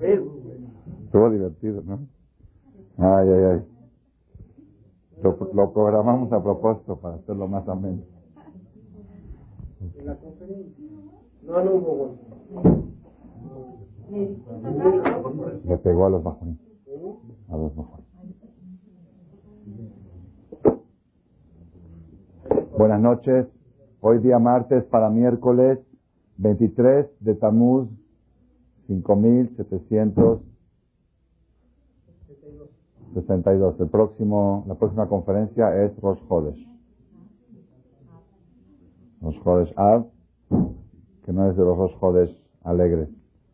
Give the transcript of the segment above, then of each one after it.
Estuvo divertido, ¿no? Ay, ay, ay. Lo, lo programamos a propósito para hacerlo más ameno. En la conferencia. No, no hubo Le pegó a los bajones. A los bajones. Buenas noches. Hoy día martes para miércoles 23 de Tamuz 5762. El próximo, la próxima conferencia es Rosh Hodesh. Rosh Hodesh que no es de los Rosh Hodesh alegres.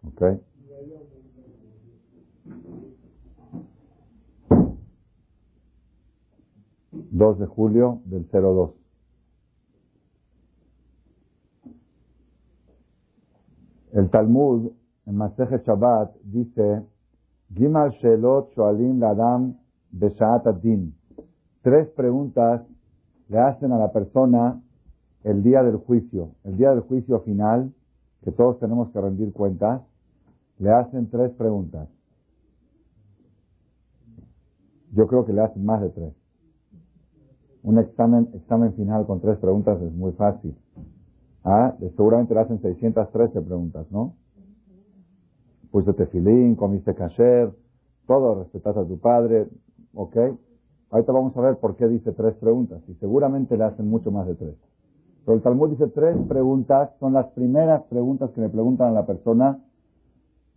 ¿Ok? 2 de julio del 02. El Talmud, en Maseje Shabbat, dice, Gimal Shelot Shoalim Ladam Beshaat Adin. Tres preguntas le hacen a la persona el día del juicio, el día del juicio final, que todos tenemos que rendir cuentas, le hacen tres preguntas. Yo creo que le hacen más de tres. Un examen, examen final con tres preguntas es muy fácil. Ah, seguramente le hacen 613 preguntas, ¿no? Pusiste tefilín, comiste kasher, todo, respetaste a tu padre, ¿ok? Ahorita vamos a ver por qué dice tres preguntas y seguramente le hacen mucho más de tres. Pero el Talmud dice tres preguntas, son las primeras preguntas que le preguntan a la persona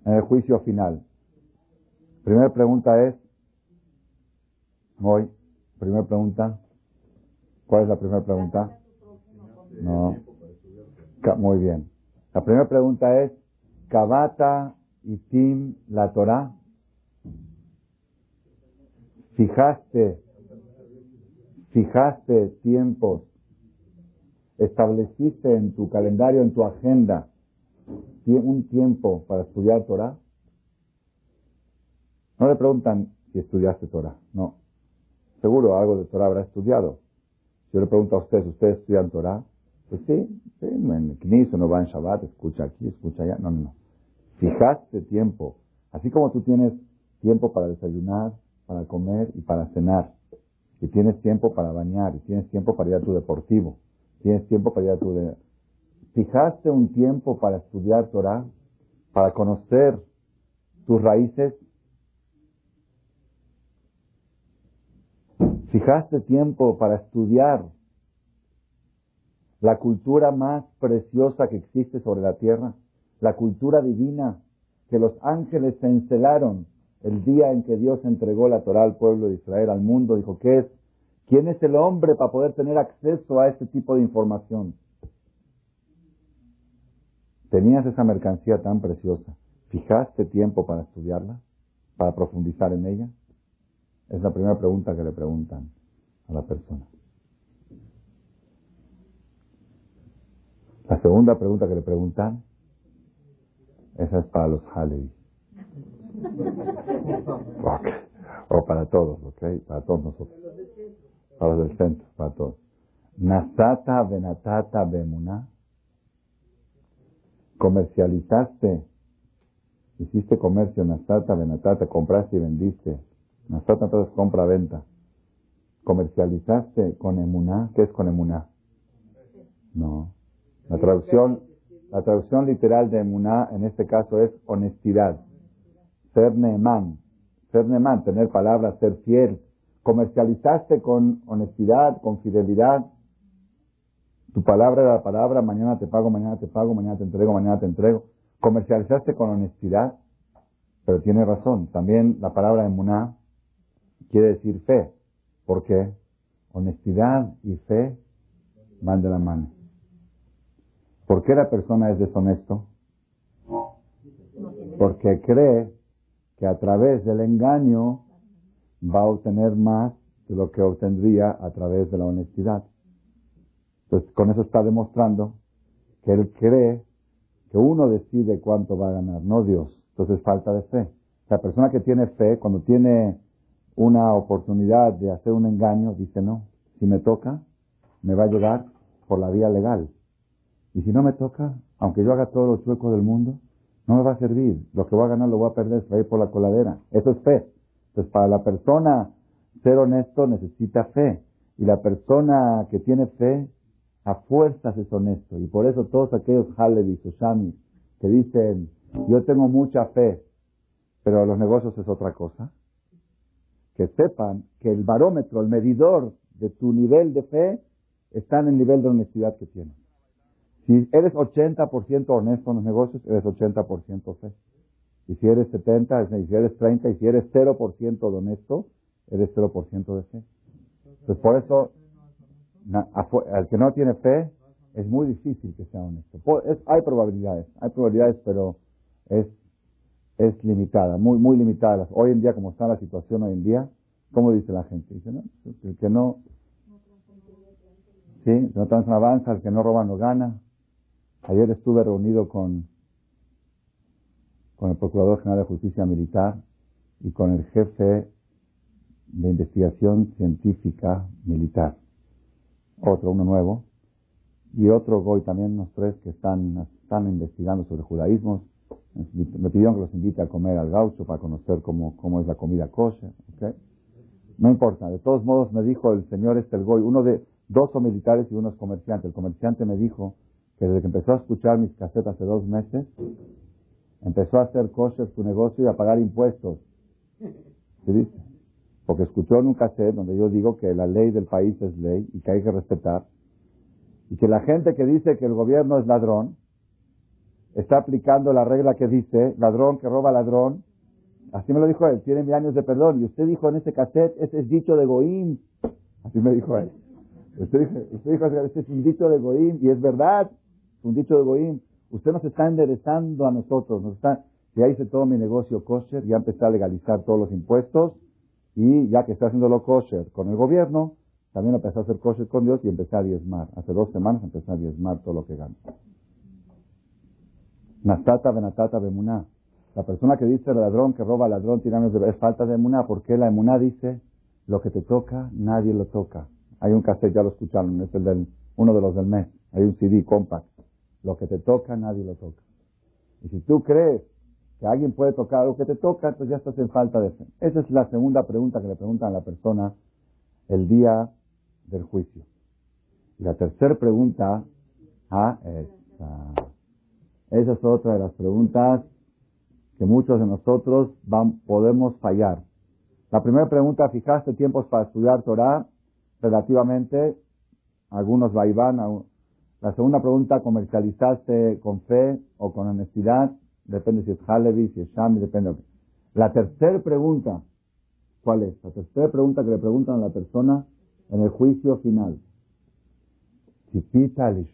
en el juicio final. Primera pregunta es, hoy, primera pregunta, ¿cuál es la primera pregunta? No. Muy bien. La primera pregunta es, ¿Kabata y Tim la Torah? ¿Fijaste, fijaste tiempos, estableciste en tu calendario, en tu agenda, un tiempo para estudiar Torah? No le preguntan si estudiaste Torah, no. Seguro algo de Torah habrá estudiado. Yo le pregunto a ustedes, ¿ustedes estudian Torah? Pues sí, sí en el no va en Shabbat, escucha aquí, escucha allá. No, no, no. Fijaste tiempo. Así como tú tienes tiempo para desayunar, para comer y para cenar. Y tienes tiempo para bañar, y tienes tiempo para ir a tu deportivo. Tienes tiempo para ir a tu... De... Fijaste un tiempo para estudiar Torah, para conocer tus raíces. Fijaste tiempo para estudiar la cultura más preciosa que existe sobre la tierra, la cultura divina que los ángeles se encelaron el día en que Dios entregó la Torah al pueblo de Israel, al mundo, dijo, ¿qué es? ¿Quién es el hombre para poder tener acceso a este tipo de información? Tenías esa mercancía tan preciosa. ¿Fijaste tiempo para estudiarla? ¿Para profundizar en ella? Es la primera pregunta que le preguntan a la persona. La segunda pregunta que le preguntan, esa es para los Halevi. O para todos, ¿ok? Para todos nosotros. Para los del centro, para todos. Nasata Benatata Bemuna. Comercializaste. Hiciste comercio, Nasata Benatata, compraste y vendiste. Nasata entonces compra-venta. Comercializaste con Emuná. ¿Qué es con Emuná? No. La traducción, la traducción literal de emuná en este caso es honestidad. Ser neemán. Ser neemán, tener palabras, ser fiel. Comercializaste con honestidad, con fidelidad. Tu palabra era la palabra, mañana te pago, mañana te pago, mañana te entrego, mañana te entrego. Comercializaste con honestidad, pero tiene razón. También la palabra emuná quiere decir fe. ¿Por qué? Honestidad y fe van de la mano. ¿Por qué la persona es deshonesto? Porque cree que a través del engaño va a obtener más de lo que obtendría a través de la honestidad. Entonces, con eso está demostrando que él cree que uno decide cuánto va a ganar, no Dios. Entonces, falta de fe. La persona que tiene fe, cuando tiene una oportunidad de hacer un engaño, dice, no, si me toca, me va a llegar por la vía legal. Y si no me toca, aunque yo haga todos los chuecos del mundo, No me va a servir. Lo que voy a ganar lo voy a perder, se va a ir por la coladera. Eso es fe. Entonces, para la persona ser honesto necesita fe. Y la persona que tiene fe, a fuerzas es honesto. Y por eso todos aquellos Halevis o Shamis que dicen, yo tengo mucha fe, pero los negocios es otra cosa, que sepan que el barómetro, el medidor de tu nivel de fe está en el nivel de honestidad que tienes. Si eres 80% honesto en los negocios, eres 80% fe. Y si eres 70, y si eres 30, y si eres 0% de honesto, eres 0% de fe. Entonces, por eso, al que no tiene fe, es muy difícil que sea honesto. hay probabilidades, hay probabilidades, pero es, es limitada, muy, muy limitada. Hoy en día, como está la situación hoy en día, ¿cómo dice la gente? Dice, no, el que no, sí, no avanza, el que no roba no gana. Ayer estuve reunido con, con el Procurador General de Justicia Militar y con el jefe de investigación científica militar. Otro, uno nuevo. Y otro Goy también, unos tres que están, están investigando sobre judaísmo. Me pidieron que los invite a comer al gaucho para conocer cómo, cómo es la comida kosher. No importa. De todos modos, me dijo el señor este, el Goy, uno de, dos son militares y uno es comerciante. El comerciante me dijo que desde que empezó a escuchar mis casetas hace dos meses, empezó a hacer kosher su negocio y a pagar impuestos. ¿Sí dice? Porque escuchó en un cassette donde yo digo que la ley del país es ley y que hay que respetar. Y que la gente que dice que el gobierno es ladrón, está aplicando la regla que dice, ladrón que roba ladrón. Así me lo dijo él, tiene mil años de perdón. Y usted dijo en ese cassette, ese es dicho de Goim. Así me dijo él. Usted dijo, usted dijo ese es un dicho de Goim. Y es verdad, un dicho de Goim. Usted nos está enderezando a nosotros. Nos está, ya hice todo mi negocio kosher, ya empecé a legalizar todos los impuestos. Y ya que está haciendo lo kosher con el gobierno, también empecé a hacer kosher con Dios y empecé a diezmar. Hace dos semanas empecé a diezmar todo lo que gano. Nastata benatata bemuná. La persona que dice ladrón que roba ladrón tirando de es falta de emuná, porque la emuná dice lo que te toca, nadie lo toca. Hay un cassette, ya lo escucharon, es el del, uno de los del mes. Hay un CD compact. Lo que te toca, nadie lo toca. Y si tú crees que alguien puede tocar algo que te toca, entonces ya estás en falta de fe. Esa es la segunda pregunta que le preguntan a la persona el día del juicio. Y la tercera pregunta, ah, esa. Esa es otra de las preguntas que muchos de nosotros van, podemos fallar. La primera pregunta, ¿fijaste tiempos para estudiar Torah? Relativamente, algunos vaiván. La segunda pregunta, ¿comercializaste con fe o con honestidad? Depende si es Halevi, si es Shami, depende. La tercera pregunta, ¿cuál es? La tercera pregunta que le preguntan a la persona en el juicio final. Si pita al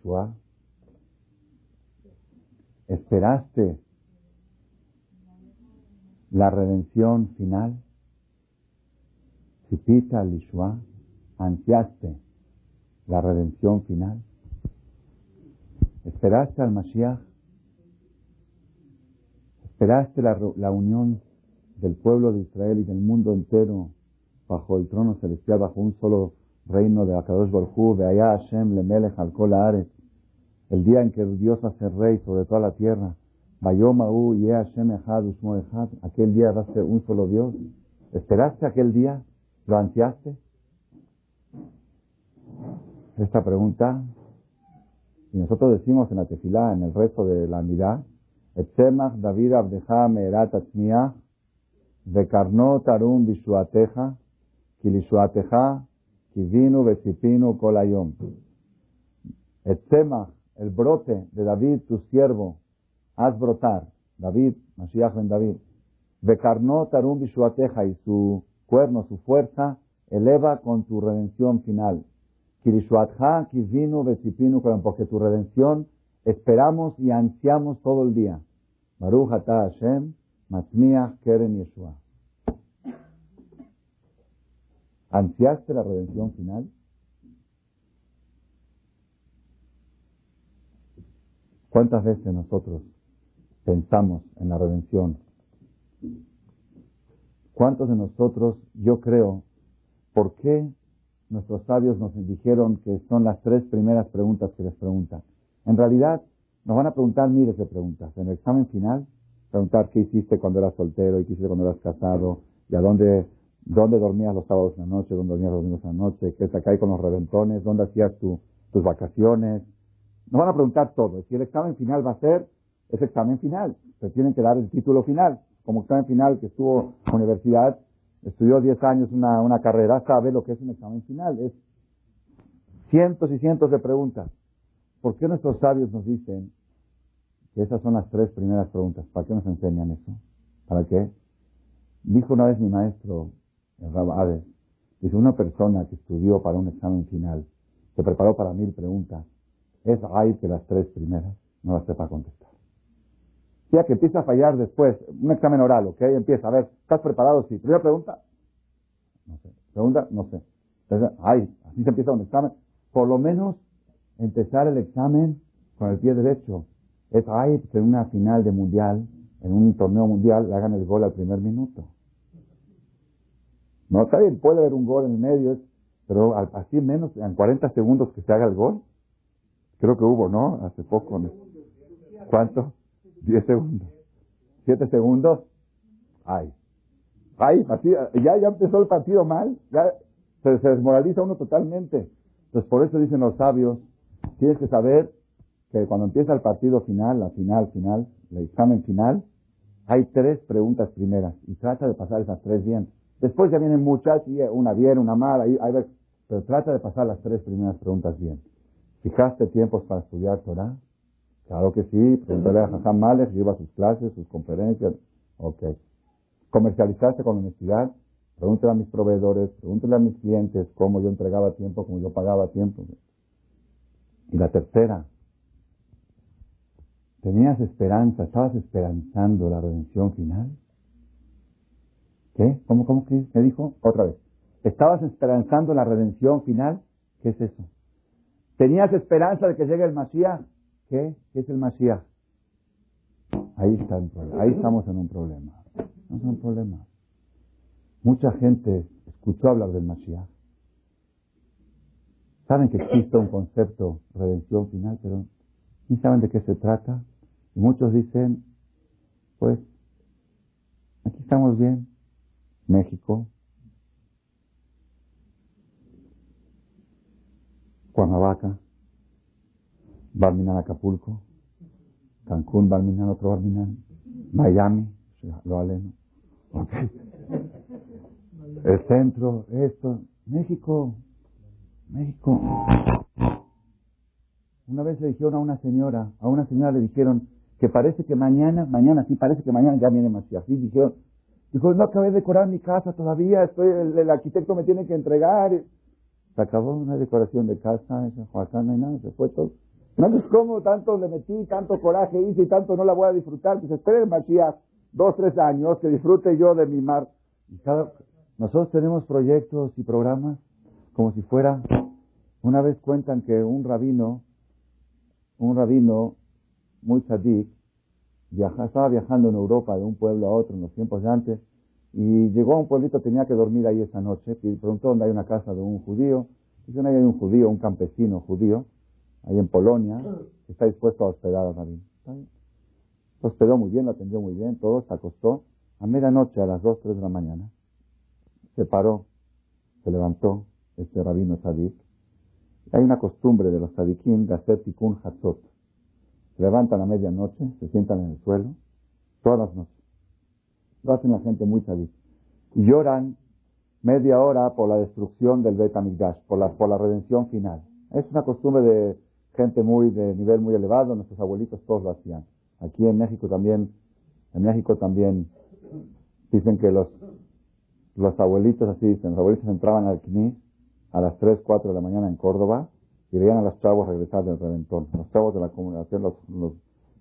¿esperaste la redención final? Si pita al ansiaste la redención final. ¿Esperaste al Mashiach? ¿Esperaste la, unión del pueblo de Israel y del mundo entero bajo el trono celestial, bajo un solo reino de Akadosh Baruj de allá Hashem Lemelech al Ares, el día en que Dios ser rey sobre toda la tierra, Bayomahu y Hashem Echad Echad, aquel día ser un solo Dios. ¿Esperaste aquel día? ¿Lo ansiaste? Esta pregunta, y nosotros decimos en la tefilá, en el resto de la mirá, Etzemach David Abdeja Meerat Atzmiach Vekarno Tarum Bishuateja Kilishuateja Kivinu Vesipinu Kolayom Etzemach, el brote de David, tu siervo, haz brotar, David, Mashiach ben David, Vekarno Tarum Bishuateja y su cuerno, su fuerza, eleva con tu redención final. Kivinu Vesipinu Kolayom, porque tu redención esperamos y ansiamos todo el día. Baruch Ata Hashem, Matmiach Keren Yeshua. ¿Ansiaste la redención final? ¿Cuántas veces nosotros pensamos en la redención? ¿Cuántos de nosotros, yo creo, por qué nuestros sabios nos dijeron que son las tres primeras preguntas que les preguntan? En realidad, nos van a preguntar miles de preguntas. En el examen final, preguntar qué hiciste cuando eras soltero y qué hiciste cuando eras casado, y a dónde, dónde dormías los sábados en la noche, dónde dormías los domingos en la noche, qué acá con los reventones, dónde hacías tus vacaciones. Nos van a preguntar todo. Si el examen final va a ser, es examen final. Se tienen que dar el título final. Como examen final que estuvo universidad, estudió 10 años una, una carrera, sabe lo que es un examen final. Es cientos y cientos de preguntas. ¿Por qué nuestros sabios nos dicen que esas son las tres primeras preguntas? ¿Para qué nos enseñan eso? ¿Para qué? Dijo una vez mi maestro, el Rabbi dice, una persona que estudió para un examen final, se preparó para mil preguntas, es hay que las tres primeras no las sepa contestar. Ya que empieza a fallar después, un examen oral, ¿ok? Empieza, a ver, ¿estás preparado? Sí. Primera pregunta, no sé. Segunda, no sé. Entonces, ay, así se empieza un examen. Por lo menos empezar el examen con el pie derecho. Es, ay, que en una final de mundial, en un torneo mundial, le hagan el gol al primer minuto. No, está bien, puede haber un gol en el medio, pero así menos, en 40 segundos que se haga el gol. Creo que hubo, ¿no? Hace poco. ¿Cuánto? 10 segundos. 7 segundos. Ay. Ay, ya, ya empezó el partido mal. Ya se, desmoraliza uno totalmente. Entonces, por eso dicen los sabios, tienes que saber que cuando empieza el partido final, la final, final, el examen final, hay tres preguntas primeras y trata de pasar esas tres bien. Después ya vienen muchas, y una bien, una mala, ahí, pero trata de pasar las tres primeras preguntas bien. ¿Fijaste tiempos para estudiar Torah? Claro que sí. Pregúntale a Hassan Malek, lleva sus clases, sus conferencias. Ok. ¿Comercializaste con honestidad? Pregúntale a mis proveedores, pregúntale a mis clientes cómo yo entregaba tiempo, cómo yo pagaba tiempo. Y la tercera, ¿tenías esperanza? ¿Estabas esperanzando la redención final? ¿Qué? ¿Cómo, cómo que me dijo? Otra vez. ¿Estabas esperanzando la redención final? ¿Qué es eso? ¿Tenías esperanza de que llegue el Mashiach? ¿Qué? ¿Qué es el Mashiach? Ahí está el problema. Ahí estamos en un problema. No es un problema. Mucha gente escuchó hablar del Mashiach. Saben que existe un concepto redención final, pero ni saben de qué se trata. Y muchos dicen, pues, aquí estamos bien. México, Cuernavaca, Barminan Acapulco, Cancún, Barminan, otro Miami, lo aleno. El centro, esto, México, México. Una vez le dijeron a una señora, a una señora le dijeron que parece que mañana, mañana sí, parece que mañana ya viene Macías. Y dijeron, dijo, no acabé de decorar mi casa todavía, estoy, el, arquitecto me tiene que entregar. Se acabó una decoración de casa, esa Joacán, no hay nada, se fue todo. No sé cómo tanto le metí, tanto coraje hice y tanto no la voy a disfrutar. Pues espere Macías dos, tres años, que disfrute yo de mi mar. Y cada, nosotros tenemos proyectos y programas como si fuera, una vez cuentan que un rabino, un rabino muy sadik, estaba viajando en Europa de un pueblo a otro en los tiempos de antes, y llegó a un pueblito, tenía que dormir ahí esa noche, y preguntó dónde hay una casa de un judío, dijeron ahí hay un judío, un campesino judío, ahí en Polonia, que está dispuesto a hospedar a rabino. Se hospedó muy bien, lo atendió muy bien, todo, se acostó, a medianoche, a las 2, 3 de la mañana, se paró, se levantó, este rabino sadik. Hay una costumbre de los sadikim de hacer tikkun hatzot. Se levantan a medianoche, se sientan en el suelo, todas las noches. Lo hacen la gente muy sadik. Y lloran media hora por la destrucción del Bet por la, por la redención final. Es una costumbre de gente muy de nivel muy elevado, nuestros abuelitos todos lo hacían. Aquí en México también, en México también dicen que los los abuelitos así dicen, los abuelitos entraban al CNI a las 3, 4 de la mañana en Córdoba y veían a los chavos regresar del reventón, los chavos de la comunicación, los,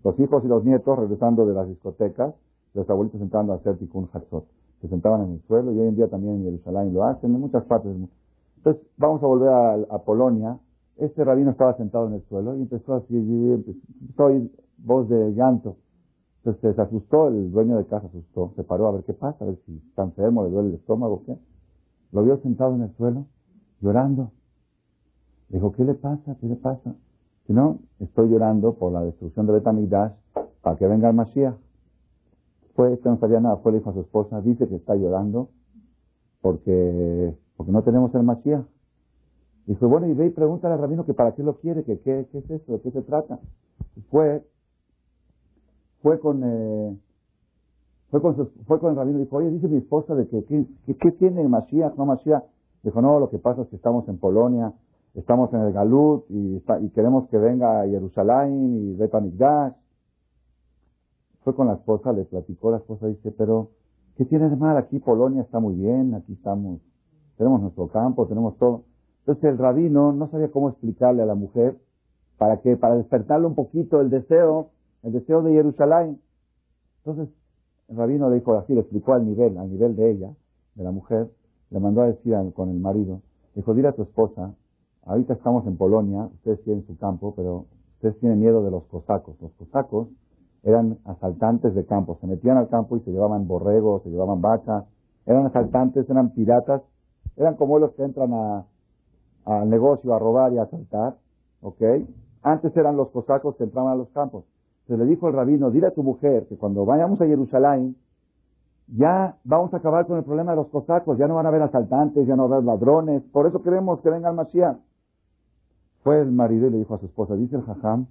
los, hijos y los nietos regresando de las discotecas, los abuelitos entrando a hacer tikkun hatzot. Se sentaban en el suelo y hoy en día también en Jerusalén lo hacen, en muchas partes Entonces, vamos a volver a, Polonia. Este rabino estaba sentado en el suelo y empezó así, empezó a voz de llanto. Entonces se asustó, el dueño de casa asustó, se paró a ver qué pasa, a ver si está enfermo, le duele el estómago, ¿qué? Lo vio sentado en el suelo, llorando. Le dijo, ¿qué le pasa? ¿Qué le pasa? Si no, estoy llorando por la destrucción de Betamigdash para que venga el Mashiach. Fue, este no sabía nada, fue, le dijo a su esposa, dice que está llorando porque, porque no tenemos el Mashiach. Dijo, bueno, y ve y pregúntale al rabino que para qué lo quiere, que qué, qué es eso, de qué se trata. fue, fue con, eh, fue con, fue con el rabino y dijo, oye, dice mi esposa de que, ¿qué, tiene Mashiach, no Mashiach? Dijo, no, lo que pasa es que estamos en Polonia, estamos en el Galut y, y queremos que venga a Jerusalén y Betamigdash. Fue con la esposa, le platicó, la esposa dice, pero, ¿qué tiene de mal? Aquí Polonia está muy bien, aquí estamos, tenemos nuestro campo, tenemos todo. Entonces el rabino no sabía cómo explicarle a la mujer para que, para despertarle un poquito el deseo, el deseo de Jerusalén. Entonces el rabino le dijo así, le explicó al nivel, al nivel de ella, de la mujer, le mandó a decir con el marido, dijo, dile a tu esposa, ahorita estamos en Polonia, ustedes tienen su campo, pero ustedes tienen miedo de los cosacos. Los cosacos eran asaltantes de campo, se metían al campo y se llevaban borregos, se llevaban vacas, eran asaltantes, eran piratas, eran como los que entran al negocio a robar y a asaltar, ¿ok? Antes eran los cosacos que entraban a los campos. Se le dijo el rabino, dile a tu mujer que cuando vayamos a Jerusalén, ya vamos a acabar con el problema de los cosacos, ya no van a haber asaltantes, ya no va a haber ladrones, por eso queremos que venga el. Fue el marido y le dijo a su esposa, dice el jajam,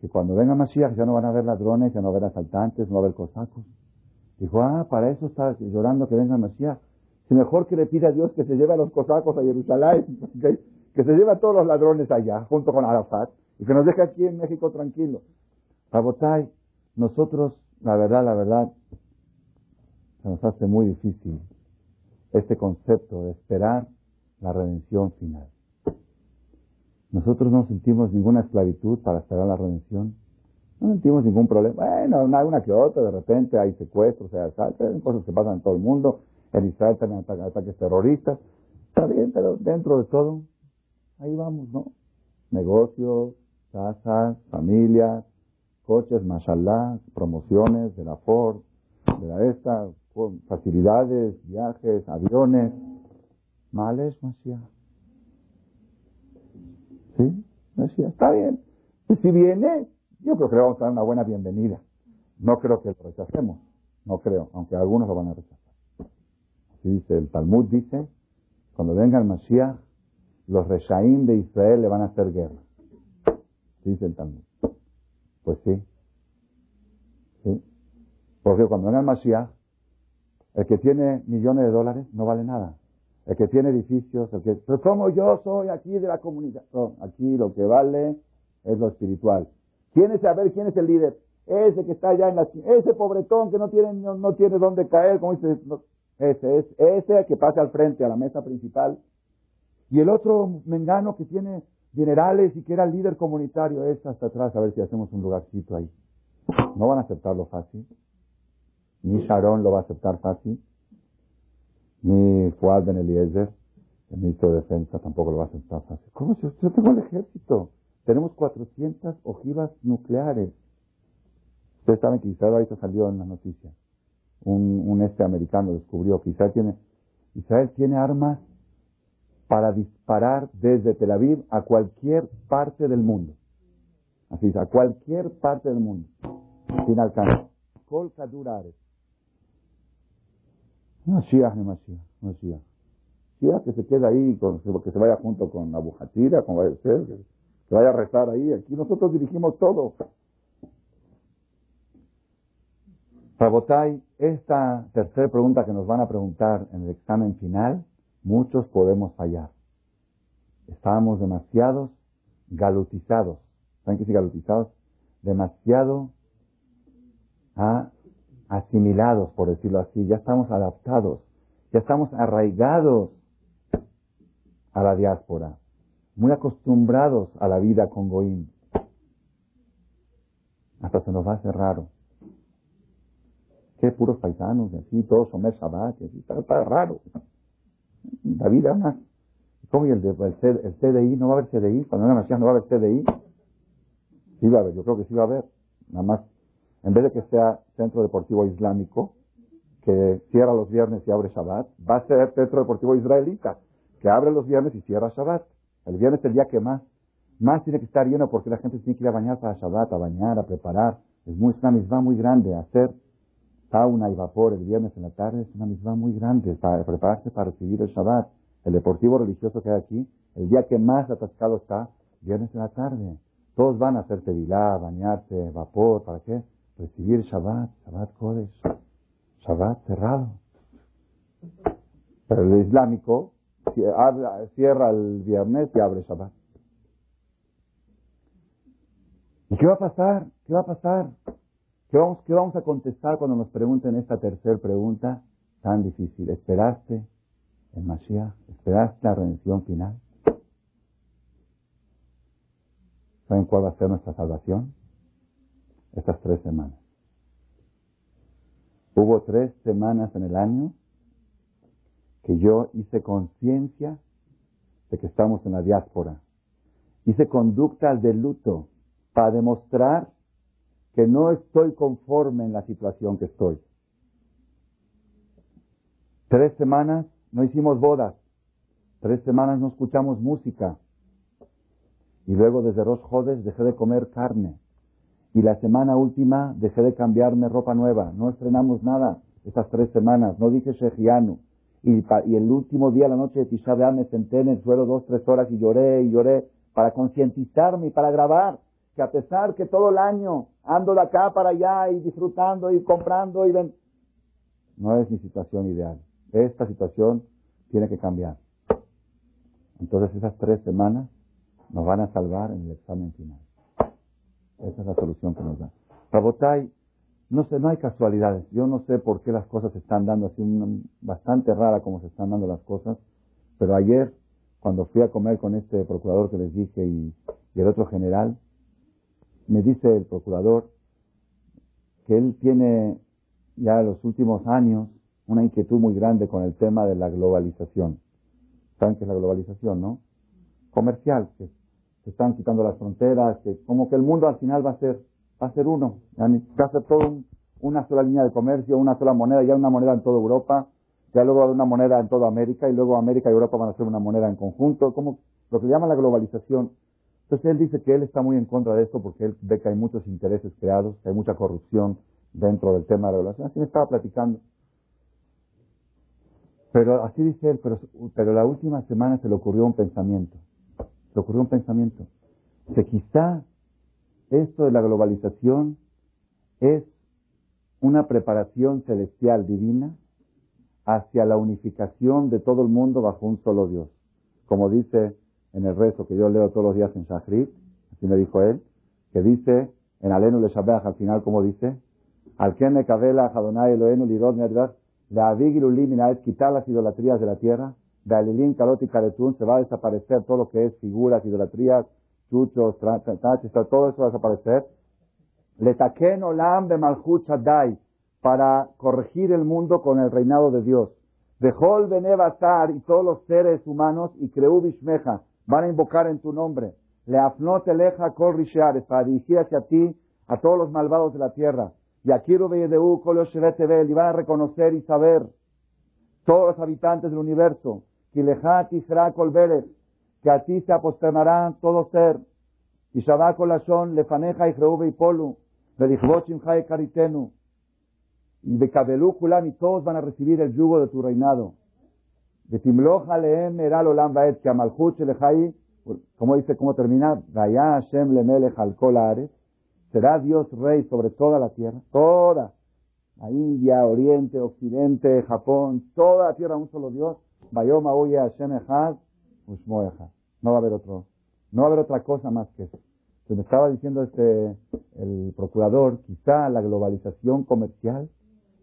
que cuando venga Mashiach ya no van a haber ladrones, ya no va a haber asaltantes, no va a haber cosacos. Dijo, ah, para eso está llorando que venga Mashiach. Si mejor que le pida a Dios que se lleve a los cosacos a Jerusalén, que se lleve a todos los ladrones allá, junto con Arafat, y que nos deje aquí en México tranquilo. Rabotay, nosotros, la verdad, la verdad, se nos hace muy difícil este concepto de esperar la redención final. Nosotros no sentimos ninguna esclavitud para esperar la redención. No sentimos ningún problema. Bueno, una que otra, de repente hay secuestros, hay asaltos, hay cosas que pasan en todo el mundo. En Israel también ataques terroristas. Está bien, pero dentro de todo, ahí vamos, ¿no? Negocios, casas, familias, coches, mashallah, promociones de la Ford, de la esta, facilidades, viajes, aviones. Males, Mashiach. ¿Sí? Decía, está bien. Y si viene, yo creo que le vamos a dar una buena bienvenida. No creo que lo rechacemos. No creo, aunque algunos lo van a rechazar. Así dice el Talmud, dice, cuando venga el Mashiach, los Reshaim de Israel le van a hacer guerra. dice el Talmud. Pues sí. Sí. Porque cuando venga el Mashiach, el que tiene millones de dólares no vale nada el que tiene edificios, el que, pero como yo soy aquí de la comunidad, no, aquí lo que vale es lo espiritual. ¿Quién es saber quién es el líder? Ese que está allá en la ese pobretón que no tiene, no, tiene dónde caer, como dice, ese es, ese que pasa al frente a la mesa principal. Y el otro mengano que tiene generales y que era líder comunitario, es hasta atrás a ver si hacemos un lugarcito ahí. No van a aceptarlo fácil. Ni Sharon lo va a aceptar fácil ni Fuad Ben Eliezer, el ministro de Defensa, tampoco lo va a aceptar fácil. ¿Cómo si yo tengo el ejército? Tenemos 400 ojivas nucleares. Ustedes saben que Israel ahorita salió en la noticia. Un, un este americano descubrió que Israel tiene, Israel tiene armas para disparar desde Tel Aviv a cualquier parte del mundo. Así es, a cualquier parte del mundo. Sin alcance. Colca Durares. Mashiach Mashiach, Mashiach. Mashiach que se queda ahí, con, que se vaya junto con Abu Hatira, con vaya que, que vaya a rezar ahí. Aquí nosotros dirigimos todo. Rabotay, esta tercera pregunta que nos van a preguntar en el examen final, muchos podemos fallar. Estábamos demasiados galutizados. ¿Saben qué es galutizados? Demasiado a asimilados, por decirlo así, ya estamos adaptados, ya estamos arraigados a la diáspora, muy acostumbrados a la vida con Goim. Hasta se nos va a hacer raro. Qué puros paisanos, y así, todos son Shabbat, y así, está, raro. La vida más. ¿Cómo y el, el, CDI? ¿No va a haber CDI? Cuando venga Mashiach no va a haber CDI. Sí va a haber, yo creo que sí va a haber. Nada más en vez de que sea centro deportivo islámico, que cierra los viernes y abre Shabbat, va a ser centro deportivo israelita, que abre los viernes y cierra Shabbat. El viernes es el día que más, más tiene que estar lleno porque la gente tiene que ir a bañar para Shabbat, a bañar, a preparar. Es muy, una misma muy grande hacer sauna y vapor el viernes en la tarde es una misma muy grande para prepararse para recibir el Shabbat. El deportivo religioso que hay aquí, el día que más atascado está, viernes en la tarde. Todos van a hacer tevilá, bañarse, vapor, ¿para qué? Recibir Shabbat, Shabbat Kodesh, Shabbat cerrado. Pero el islámico cierra el viernes y abre Shabbat. ¿Y qué va a pasar? ¿Qué va a pasar? ¿Qué vamos, qué vamos a contestar cuando nos pregunten esta tercera pregunta tan difícil? ¿Esperaste el Mashiach? ¿Esperaste la redención final? ¿Saben cuál va a ser nuestra salvación? Estas tres semanas. Hubo tres semanas en el año que yo hice conciencia de que estamos en la diáspora. Hice conductas de luto para demostrar que no estoy conforme en la situación que estoy. Tres semanas no hicimos bodas. Tres semanas no escuchamos música. Y luego desde Rosh Jodes dejé de comer carne. Y la semana última dejé de cambiarme ropa nueva. No estrenamos nada esas tres semanas. No dije Shejianu. Y, y, el último día, la noche de Tisha me senté en el suelo dos, tres horas y lloré y lloré para concientizarme y para grabar que a pesar que todo el año ando de acá para allá y disfrutando y comprando y ven, no es mi situación ideal. Esta situación tiene que cambiar. Entonces esas tres semanas nos van a salvar en el examen final. Esa es la solución que nos da. Rabotay, no sé, no hay casualidades. Yo no sé por qué las cosas se están dando así, bastante rara como se están dando las cosas. Pero ayer, cuando fui a comer con este procurador que les dije y el otro general, me dice el procurador que él tiene ya en los últimos años una inquietud muy grande con el tema de la globalización. ¿Saben qué es la globalización, no? Comercial, que se están quitando las fronteras, que como que el mundo al final va a ser, va a ser uno, va a ser todo una sola línea de comercio, una sola moneda, ya una moneda en toda Europa, ya luego una moneda en toda América, y luego América y Europa van a ser una moneda en conjunto, como lo que llaman la globalización. Entonces él dice que él está muy en contra de esto porque él ve que hay muchos intereses creados, que hay mucha corrupción dentro del tema de la relación. Así me estaba platicando. Pero así dice él, pero, la última semana se le ocurrió un pensamiento. Se le ocurrió un pensamiento. Que quizá esto de la globalización es una preparación celestial divina hacia la unificación de todo el mundo bajo un solo Dios. Como dice en el rezo que yo leo todos los días en Shachrit, así me dijo él, que dice en Alenu le Shabbat al final, como dice, al que me cabela Adonai Elohenu lirod la avigilulim es quitar las idolatrías de la tierra, de Alilim Kalot y Karetun se va a desaparecer todo lo que es figuras, idolatrías, chuchos, tachis, todo eso va a desaparecer. Le taquen olam de malchut shaddai, para corregir el mundo con el reinado de Dios. Dejol benevatar y todos los seres humanos y creu bishmeja, van a invocar en tu nombre. Le afnot eleja kol rishares, para dirigir hacia ti a todos los malvados de la tierra. Y aquí y van a reconocer y saber todos los habitantes del universo. Que a ti se aposternarán todo ser. Y Shabbat lefaneja y y Polu. Y y todos van a recibir el yugo de tu reinado. Como dice, cómo termina, Vaya Hashem lemelech al será Dios rey sobre toda la tierra, toda, la India, Oriente, Occidente, Japón, toda la tierra, un solo Dios, Vayoma huye Hashem echad, No va a haber otro, no va a haber otra cosa más que eso. Se me estaba diciendo este, el procurador, quizá la globalización comercial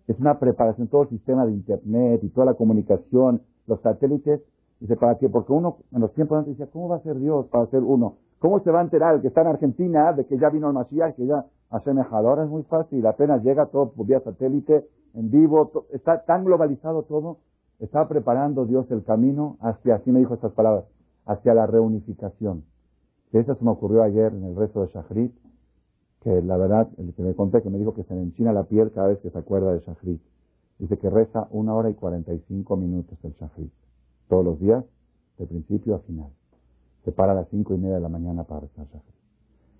es una preparación, todo el sistema de Internet y toda la comunicación, los satélites, dice, ¿para qué? Porque uno en los tiempos antes decía, ¿cómo va a ser Dios para ser uno? ¿Cómo se va a enterar el que está en Argentina de que ya vino el Mashiach, que ya ha semejado? Ahora es muy fácil, apenas llega todo por vía satélite, en vivo, está tan globalizado todo, está preparando Dios el camino hacia, así me dijo estas palabras, hacia la reunificación. Que eso se me ocurrió ayer en el resto de Shachrit, que la verdad, el que me conté, que me dijo que se le enchina la piel cada vez que se acuerda de Shachrit. Dice que reza una hora y cuarenta y cinco minutos el Shachrit. Todos los días, de principio a final. Se para a las cinco y media de la mañana para rezar Shachrit.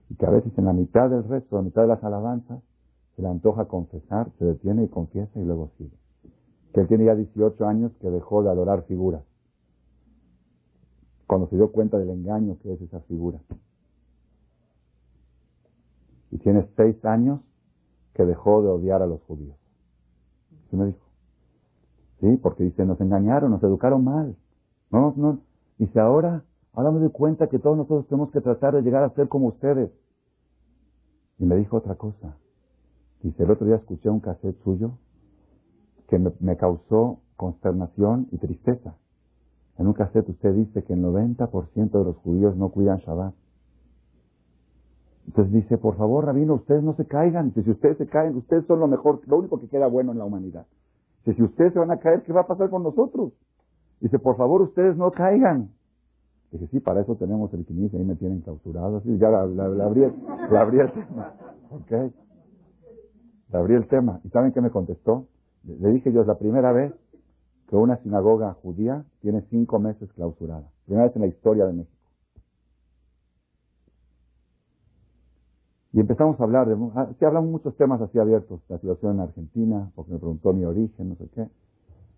Y que a veces en la mitad del rezo, a la mitad de las alabanzas, se le antoja confesar, se detiene y confiesa y luego sigue. Que él tiene ya 18 años que dejó de adorar figuras. Cuando se dio cuenta del engaño que es esa figura. Y tiene 6 años que dejó de odiar a los judíos. ¿Sí me dijo? Sí, porque dice, nos engañaron, nos educaron mal. No, no. Dice, ahora, ahora me doy cuenta que todos nosotros tenemos que tratar de llegar a ser como ustedes. Y me dijo otra cosa. Dice, el otro día escuché un cassette suyo que me, causó consternación y tristeza. En un cassette usted dice que el 90% de los judíos no cuidan Shabbat. Entonces dice, por favor, rabino, ustedes no se caigan. si ustedes se caen, ustedes son lo mejor, lo único que queda bueno en la humanidad. si ustedes se van a caer, ¿qué va a pasar con nosotros? Dice, por favor, ustedes no caigan. Dije, sí, para eso tenemos el 15, ahí me tienen clausurado. Así, ya la, la, la abrí el tema. ¿Ok? Le abrí el tema. ¿Y saben qué me contestó? Le dije yo, es la primera vez que una sinagoga judía tiene cinco meses clausurada. Primera vez en la historia de México. Y empezamos a hablar de, ah, sí hablamos muchos temas así abiertos, la situación en Argentina, porque me preguntó mi origen, no sé qué.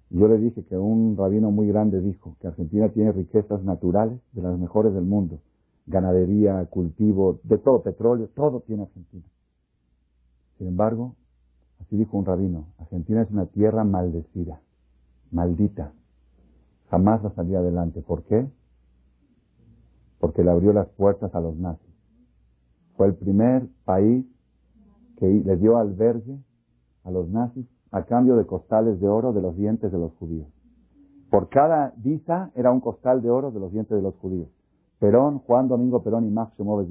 Y yo le dije que un rabino muy grande dijo que Argentina tiene riquezas naturales de las mejores del mundo. Ganadería, cultivo, de todo, petróleo, todo tiene Argentina. Sin embargo, así dijo un rabino, Argentina es una tierra maldecida, maldita. Jamás va a salir adelante. ¿Por qué? Porque le abrió las puertas a los nazis. Fue el primer país que le dio albergue a los nazis a cambio de costales de oro de los dientes de los judíos. Por cada visa era un costal de oro de los dientes de los judíos. Perón, Juan Domingo Perón y Max Chomóvez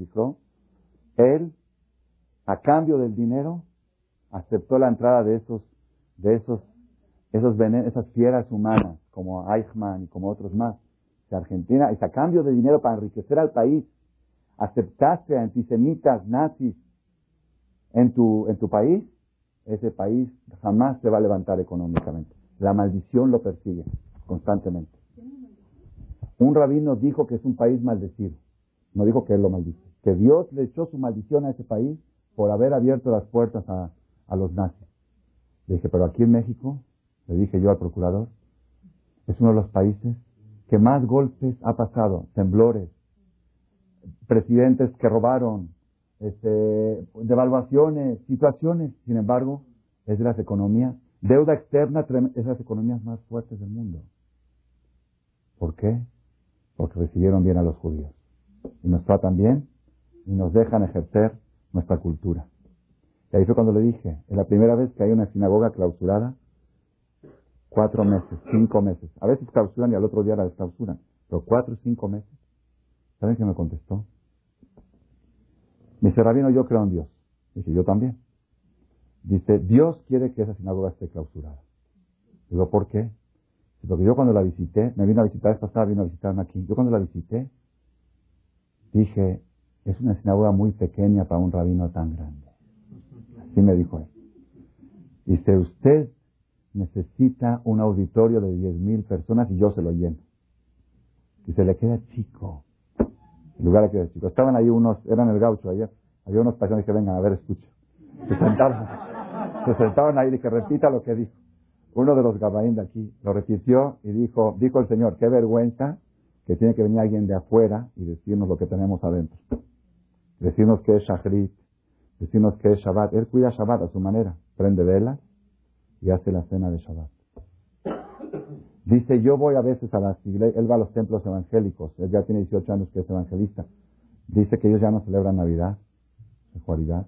él, a cambio del dinero, aceptó la entrada de esos, de esos, esos esas fieras humanas, como Eichmann y como otros más, de Argentina, y a cambio de dinero para enriquecer al país, aceptaste antisemitas, nazis en tu, en tu país, ese país jamás se va a levantar económicamente. La maldición lo persigue constantemente. Un rabino dijo que es un país maldecido. No dijo que él lo maldice. Que Dios le echó su maldición a ese país por haber abierto las puertas a, a los nazis. Le dije, pero aquí en México, le dije yo al procurador, es uno de los países que más golpes ha pasado, temblores, presidentes que robaron, este, devaluaciones, situaciones. Sin embargo, es de las economías, deuda externa es de las economías más fuertes del mundo. ¿Por qué? Porque recibieron bien a los judíos. Y nos tratan bien y nos dejan ejercer nuestra cultura. Y ahí fue cuando le dije, es la primera vez que hay una sinagoga clausurada, cuatro meses, cinco meses. A veces clausuran y al otro día la desclausuran, pero cuatro o cinco meses. ¿Saben qué me contestó? Me dice, Rabino, yo creo en Dios. Dice, yo también. Dice, Dios quiere que esa sinagoga esté clausurada. Digo, ¿por qué? Porque yo cuando la visité, me vino a visitar esta pasada, vino a visitarme aquí. Yo cuando la visité, dije, es una sinagoga muy pequeña para un rabino tan grande. Así me dijo él. Dice, usted necesita un auditorio de 10.000 personas y yo se lo lleno. Dice, le queda chico lugar que chicos. Estaban ahí unos, eran el gaucho ayer, había unos pasiones que vengan a ver, escucha. Se sentaron, se sentaron ahí y que repita lo que dijo. Uno de los gabaín de aquí lo repitió y dijo, dijo el Señor, qué vergüenza que tiene que venir alguien de afuera y decirnos lo que tenemos adentro. Decirnos que es Shachrit, decirnos que es Shabbat. Él cuida Shabbat a su manera, prende velas y hace la cena de Shabbat. Dice, yo voy a veces a las iglesias, él va a los templos evangélicos, él ya tiene 18 años que es evangelista. Dice que ellos ya no celebran Navidad.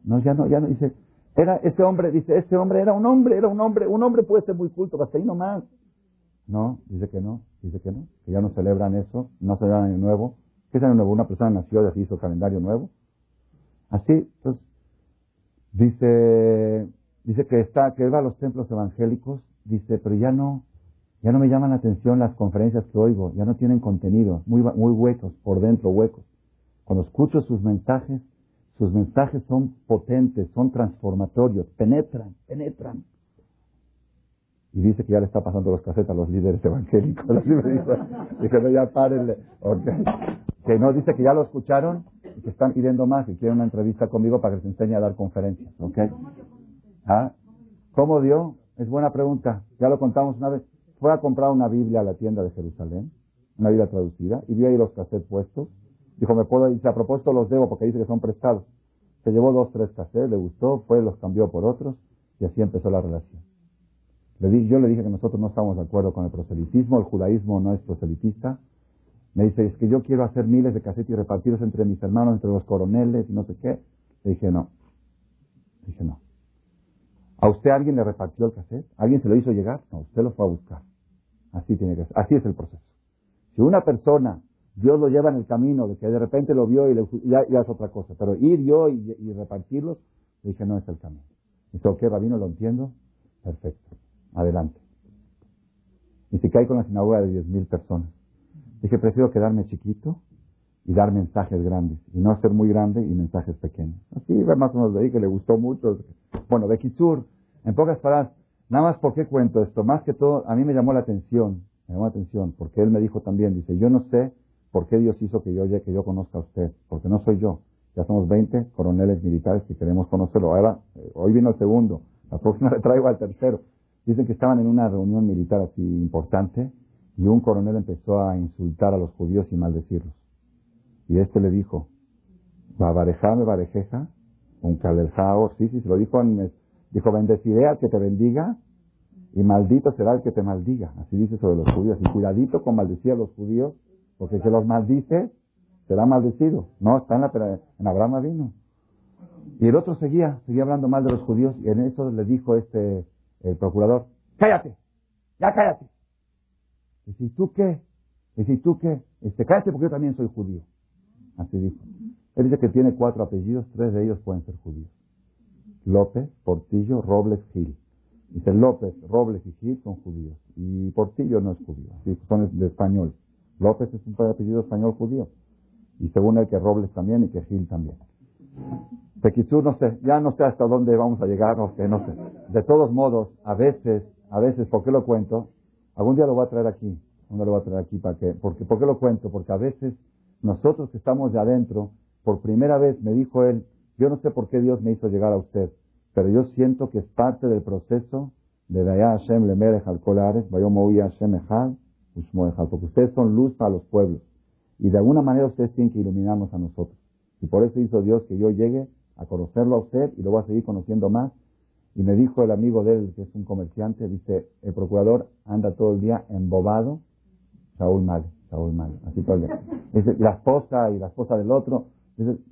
No, ya no, ya no, dice, era ese hombre, dice, ese hombre era un hombre, era un hombre, un hombre puede ser muy culto, hasta ahí nomás. No, dice que no, dice que no, que ya no celebran eso, no celebran Año Nuevo. ¿Qué es Año Nuevo? Una persona nació y así hizo calendario nuevo. Así, pues, dice, dice que está, que él va a los templos evangélicos, dice, pero ya no, ya no me llaman la atención las conferencias que oigo, ya no tienen contenido, muy, muy huecos, por dentro huecos. Cuando escucho sus mensajes, sus mensajes son potentes, son transformatorios, penetran, penetran. Y dice que ya le está pasando los casetas a los líderes evangélicos. dice, no, ya párenle. Que no, dice que ya lo escucharon y que están pidiendo más y quieren una entrevista conmigo para que les enseñe a dar conferencias. ¿Ah? ¿Cómo dio? Es buena pregunta. Ya lo contamos una vez. Fue a comprar una Biblia a la tienda de Jerusalén, una Biblia traducida, y vio ahí los cassettes puestos. Dijo, me puedo, dice, a propósito los debo porque dice que son prestados. Se llevó dos, tres cassettes, le gustó, fue, los cambió por otros, y así empezó la relación. Le di, yo le dije que nosotros no estamos de acuerdo con el proselitismo, el judaísmo no es proselitista. Me dice, es que yo quiero hacer miles de cassettes y repartirlos entre mis hermanos, entre los coroneles y no sé qué. Le dije, no. Le dije, no. ¿A usted alguien le repartió el cassette? ¿Alguien se lo hizo llegar? No, usted lo fue a buscar. Así tiene que ser. Así es el proceso. Si una persona, Dios lo lleva en el camino, de que de repente lo vio y le, ya, es otra cosa. Pero ir yo y, repartirlos, le dije, no es el camino. Dice, ok, Rabino, lo entiendo. Perfecto. Adelante. Y se cae con la sinagoga de 10.000 personas. Dije, prefiero quedarme chiquito y dar mensajes grandes, y no ser muy grande y mensajes pequeños. Así más o menos de ahí que le gustó mucho. Bueno, Bekitsur, en pocas palabras, nada más por qué cuento esto, más que todo, a mí me llamó la atención, me llamó la atención, porque él me dijo también, dice, yo no sé por qué Dios hizo que yo, que yo conozca a usted, porque no soy yo. Ya somos 20 coroneles militares que queremos conocerlo. Ahora, eh, hoy vino el segundo, la próxima le traigo al tercero. Dicen que estaban en una reunión militar así importante y un coronel empezó a insultar a los judíos y maldecirlos. Y este le dijo, Babarejame barejeja, un caleljao, sí, sí, se lo dijo, en, dijo, bendeciré al que te bendiga y maldito será el que te maldiga. Así dice sobre los judíos. Y cuidadito con maldecir a los judíos, porque el que los maldice será maldecido. No, está en, la, en Abraham vino. Y el otro seguía, seguía hablando mal de los judíos y en eso le dijo este, el procurador, cállate, ya cállate. Y si tú qué, y si tú qué, este, cállate porque yo también soy judío. Así dijo. Él dice que tiene cuatro apellidos, tres de ellos pueden ser judíos. López, Portillo, Robles, Gil. Dice López, Robles y Gil son judíos. Y Portillo no es judío, son de español. López es un apellido español judío. Y según él que Robles también y que Gil también. Tequizú, no sé, ya no sé hasta dónde vamos a llegar, no sé, no sé. De todos modos, a veces, a veces, ¿por qué lo cuento? Algún día lo voy a traer aquí. Algún lo voy a traer aquí para que, porque, ¿por qué lo cuento? Porque a veces nosotros que estamos de adentro, por primera vez me dijo él, yo no sé por qué Dios me hizo llegar a usted, pero yo siento que es parte del proceso de Daya Hashem Lemerech al Kolares, Hashem Echal, porque ustedes son luz para los pueblos. Y de alguna manera ustedes tienen que iluminarnos a nosotros. Y por eso hizo Dios que yo llegue a conocerlo a usted y lo voy a seguir conociendo más. Y me dijo el amigo de él, que es un comerciante, dice, el procurador anda todo el día embobado, Saúl Mal. Así todo Dice, la esposa y la esposa del otro,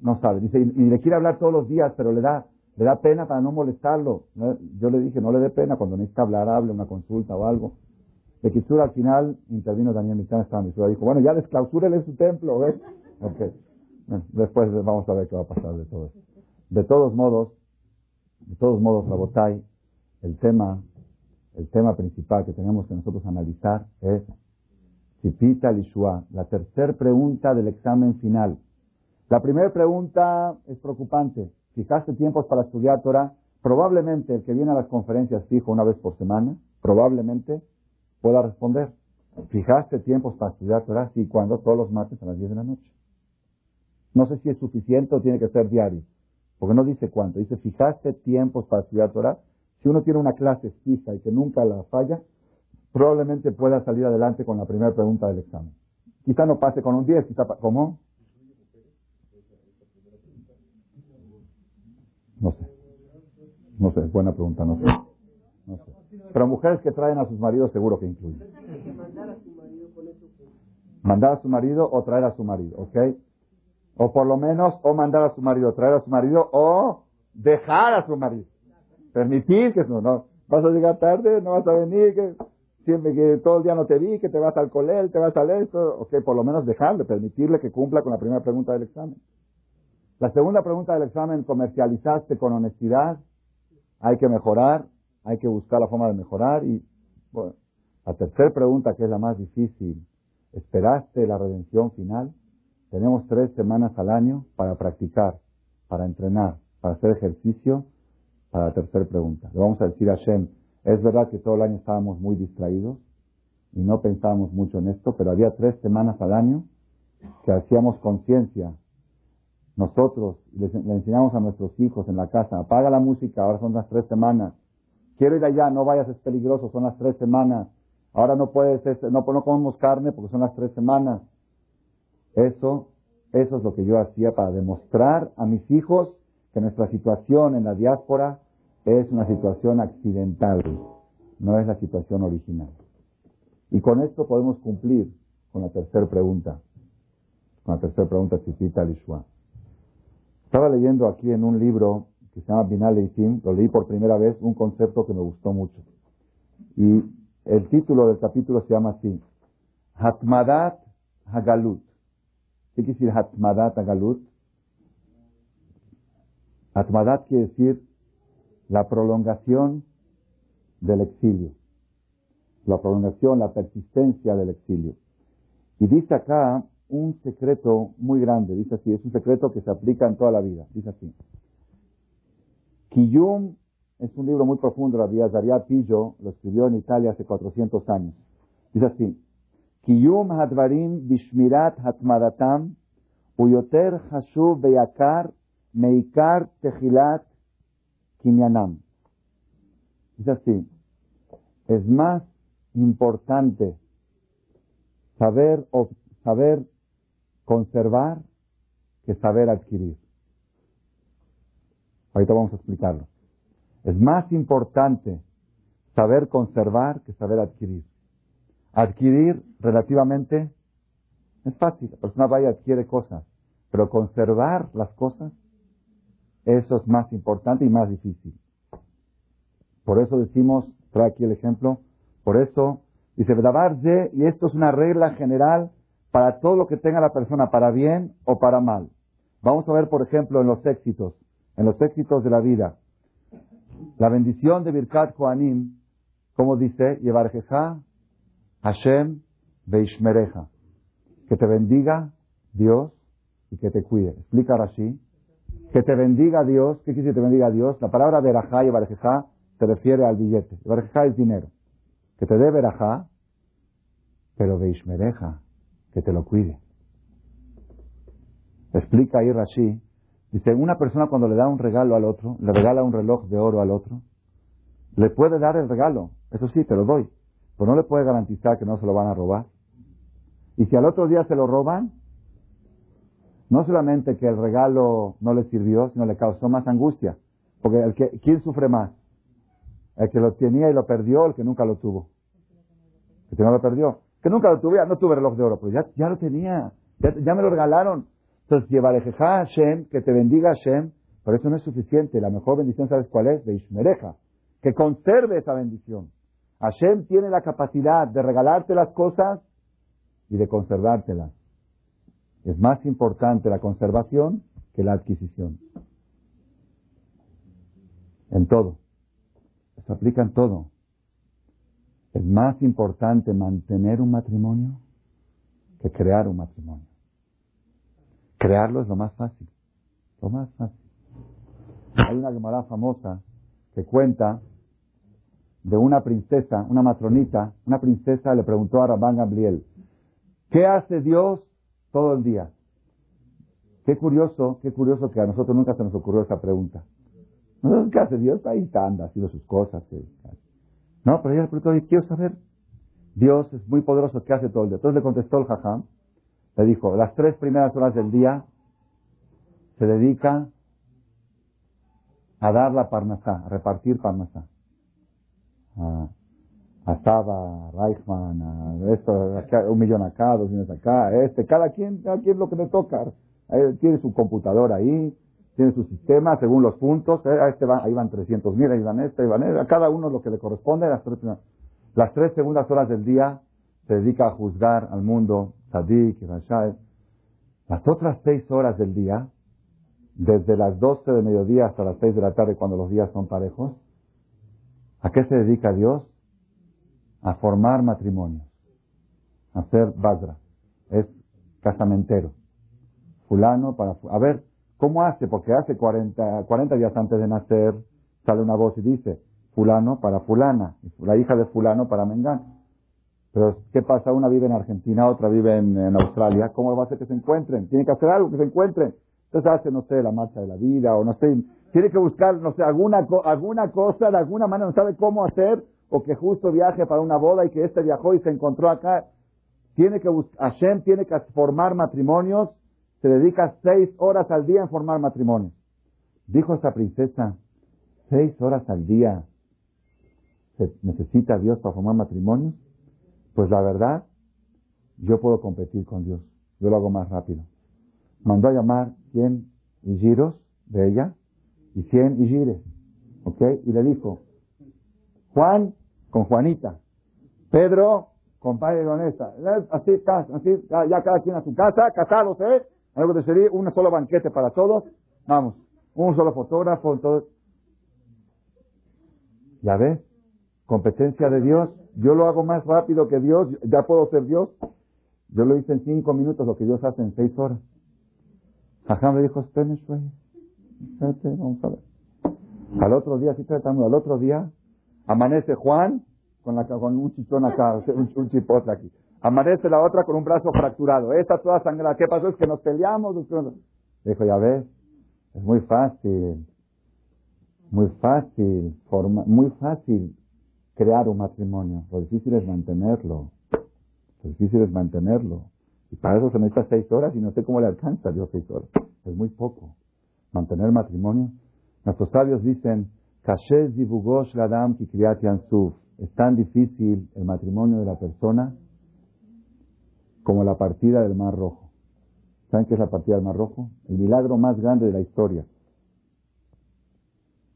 no sabe. Dice, y, le quiere hablar todos los días, pero le da, le da pena para no molestarlo. Yo le dije, no le dé pena cuando necesita hablar, hable, una consulta o algo. De Kitsura al final intervino Daniel Michan, estaba en dijo, bueno, ya desclausúrele su templo, ¿ves? Okay. después vamos a ver qué va a pasar de todo eso. De todos modos, de todos modos, Rabotay, el tema, el tema principal que tenemos que nosotros analizar es Sipita Lishua, la tercera pregunta del examen final. La primera pregunta es preocupante. ¿Fijaste tiempos para estudiar Torah? Probablemente el que viene a las conferencias fijo una vez por semana, probablemente pueda responder. ¿Fijaste tiempos para estudiar Torah? Sí, cuando todos los martes a las 10 de la noche. No sé si es suficiente o tiene que ser diario, porque no dice cuánto. Dice, ¿fijaste tiempos para estudiar Torah? Si uno tiene una clase fija y que nunca la falla, probablemente pueda salir adelante con la primera pregunta del examen. Quizá no pase con un 10, quizá, ¿cómo? No sé. No sé, buena pregunta, no sé. No sé. Pero mujeres que traen a sus maridos seguro que incluyen. Mandar a su marido o traer a su marido, ¿ok? O por lo menos, o mandar a su marido, traer a su marido, o dejar a su marido. Permitir que no, no. Vas a llegar tarde, no vas a venir, que siempre que todo el día no te vi, que te vas al colegio, te vas al esto, o que por lo menos dejarle, permitirle que cumpla con la primera pregunta del examen. La segunda pregunta del examen, comercializaste con honestidad, hay que mejorar, hay que buscar la forma de mejorar y, bueno, la tercera pregunta que es la más difícil, ¿esperaste la redención final? Tenemos tres semanas al año para practicar, para entrenar, para hacer ejercicio, para la tercera pregunta. Le vamos a decir a Shem, es verdad que todo el año estábamos muy distraídos y no pensábamos mucho en esto, pero había tres semanas al año que hacíamos conciencia. Nosotros les, le enseñamos a nuestros hijos en la casa, apaga la música, ahora son las tres semanas. Quiero ir allá, no vayas, es peligroso, son las tres semanas. Ahora no puedes, no, no comemos carne porque son las tres semanas. Eso, eso es lo que yo hacía para demostrar a mis hijos que nuestra situación en la diáspora es una situación accidental, no es la situación original. Y con esto podemos cumplir con la tercera pregunta, con la tercera pregunta que cita Lishua. Estaba leyendo aquí en un libro que se llama Binal Eitim, lo leí por primera vez, un concepto que me gustó mucho. Y el título del capítulo se llama así, Hatmadat Hagalut. ¿Qué quiere decir Hatmadat Hagalut? Hatmadat quiere decir la prolongación del exilio. La prolongación, la persistencia del exilio. Y dice acá un secreto muy grande, dice así, es un secreto que se aplica en toda la vida, dice así. Kiyum es un libro muy profundo, la Zaria Pillo lo escribió en Italia hace 400 años. Dice así, Kiyum hadvarim bishmirat hatmadatam uyoter hashuv beyakar meikar tejilat kinyanam. Dice así, es más importante saber, saber conservar que saber adquirir. Ahorita vamos a explicarlo. Es más importante saber conservar que saber adquirir. Adquirir relativamente es fácil. La persona vaya y adquiere cosas. Pero conservar las cosas, eso es más importante y más difícil. Por eso decimos, trae aquí el ejemplo, por eso dice, y esto es una regla general para todo lo que tenga la persona, para bien o para mal. Vamos a ver, por ejemplo, en los éxitos en los éxitos de la vida. La bendición de Birkat Koanim, como dice, Yevarjeja Hashem Beishmereja. Que te bendiga Dios y que te cuide. Explica Rashi. Que te bendiga Dios. ¿Qué quiere decir te bendiga Dios? La palabra Berajá y Yevarjeja se refiere al billete. Yevarjeja es dinero. Que te dé Berajá, pero Beishmereja, que te lo cuide. Explica ahí Rashi Dice, una persona cuando le da un regalo al otro, le regala un reloj de oro al otro, le puede dar el regalo, eso sí, te lo doy, pero no le puede garantizar que no se lo van a robar. Y si al otro día se lo roban, no solamente que el regalo no le sirvió, sino le causó más angustia. Porque el que, ¿quién sufre más? El que lo tenía y lo perdió, o el que nunca lo tuvo. El que no lo perdió. Que nunca lo tuve, no tuve reloj de oro, pero ya, ya lo tenía. Ya, ya me lo regalaron. Entonces, llevarejeja Hashem, que te bendiga Hashem, pero eso no es suficiente. La mejor bendición, ¿sabes cuál es? De Ishmereja. Que conserve esa bendición. Hashem tiene la capacidad de regalarte las cosas y de conservártelas. Es más importante la conservación que la adquisición. En todo. Se aplica en todo. Es más importante mantener un matrimonio que crear un matrimonio. Crearlo es lo más fácil. Lo más fácil. Hay una Gemara famosa que cuenta de una princesa, una matronita, una princesa le preguntó a Rabban Gabriel, ¿qué hace Dios todo el día? Qué curioso, qué curioso que a nosotros nunca se nos ocurrió esa pregunta. ¿Qué hace Dios? Ahí está, anda, haciendo sus cosas. No, pero ella le preguntó, quiero saber. Dios es muy poderoso, ¿qué hace todo el día? Entonces le contestó el jajam, le dijo, las tres primeras horas del día se dedica a dar la parnasá, a repartir parnasá. A, a Saba, a Reichman, a esto, un millón acá, dos millones acá, este, cada quien, cada quien lo que le toca. tiene su computadora ahí, tiene su sistema según los puntos, eh, este ahí van 300 mil, ahí van este, ahí van este, a cada uno lo que le corresponde, las tres, las tres segundas horas del día se dedica a juzgar al mundo, Sadik y Las otras seis horas del día, desde las 12 de mediodía hasta las 6 de la tarde, cuando los días son parejos, ¿a qué se dedica Dios? A formar matrimonios, a hacer badra. Es casamentero. Fulano para... A ver, ¿cómo hace? Porque hace 40, 40 días antes de nacer, sale una voz y dice, fulano para fulana, la hija de fulano para mengano. Pero, ¿qué pasa? Una vive en Argentina, otra vive en, Australia. ¿Cómo va a hacer que se encuentren? Tiene que hacer algo que se encuentren. Entonces hace, no sé, la marcha de la vida, o no sé, tiene que buscar, no sé, alguna, alguna cosa, de alguna manera no sabe cómo hacer, o que justo viaje para una boda y que este viajó y se encontró acá. Tiene que buscar, Hashem tiene que formar matrimonios, se dedica seis horas al día en formar matrimonios. Dijo esta princesa, seis horas al día, ¿se necesita Dios para formar matrimonios? Pues la verdad, yo puedo competir con Dios, yo lo hago más rápido mandó a llamar 100 giros de ella y 100 gires, ¿ok? Y le dijo, Juan con Juanita, Pedro con padre con esta, así, así, ya cada quien a su casa, casados, ¿eh? Algo de sería un solo banquete para todos, vamos, un solo fotógrafo, todo. ¿Ya ves? Competencia de Dios. Yo lo hago más rápido que Dios, ya puedo ser Dios. Yo lo hice en cinco minutos, lo que Dios hace en seis horas. Jajam le dijo, espérate, vamos a ver. Al otro día, así tratando, al otro día, amanece Juan con, la, con un chichón acá, un, un chipote aquí. Amanece la otra con un brazo fracturado. Esta toda sangrada. ¿Qué pasó? Es que nos peleamos. Dijo, ya ves, es muy fácil, muy fácil, forma, muy fácil crear un matrimonio. Lo difícil es mantenerlo. Lo difícil es mantenerlo. Y para eso se necesita seis horas y no sé cómo le alcanza Dios seis horas. Es muy poco. Mantener matrimonio. Nuestros sabios dicen, es tan difícil el matrimonio de la persona como la partida del Mar Rojo. ¿Saben qué es la partida del Mar Rojo? El milagro más grande de la historia.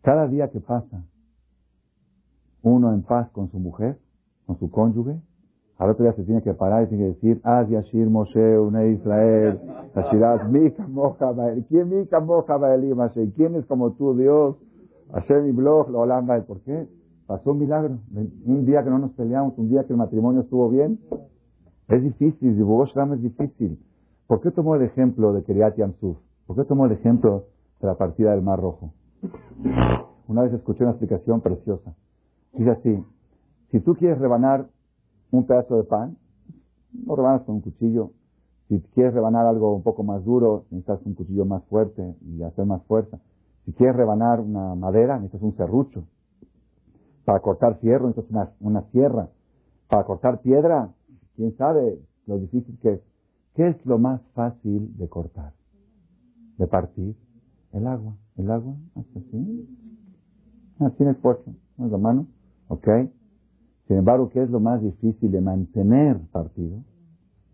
Cada día que pasa, uno en paz con su mujer, con su cónyuge, al otro día se tiene que parar y tiene que decir, Az Yashir Moshe, Une Israel, Hashirat, Mika Moja ¿Quién Mika Moja ¿Quién es como tú, Dios? Hashem y Blog, Olam ¿Por qué? Pasó un milagro. Un día que no nos peleamos, un día que el matrimonio estuvo bien. Es difícil, Dibujo es difícil. ¿Por qué tomó el ejemplo de Kiryat Yamsuf? ¿Por qué tomó el ejemplo de la partida del Mar Rojo? Una vez escuché una explicación preciosa. Dice así, si tú quieres rebanar un pedazo de pan, lo rebanas con un cuchillo. Si quieres rebanar algo un poco más duro, necesitas un cuchillo más fuerte y hacer más fuerza. Si quieres rebanar una madera, necesitas un serrucho. Para cortar fierro, necesitas una, una sierra. Para cortar piedra, quién sabe lo difícil que es. ¿Qué es lo más fácil de cortar? De partir. El agua. El agua, así. Así en el puerto. la mano. ¿Ok? Sin embargo, ¿qué es lo más difícil de mantener partido?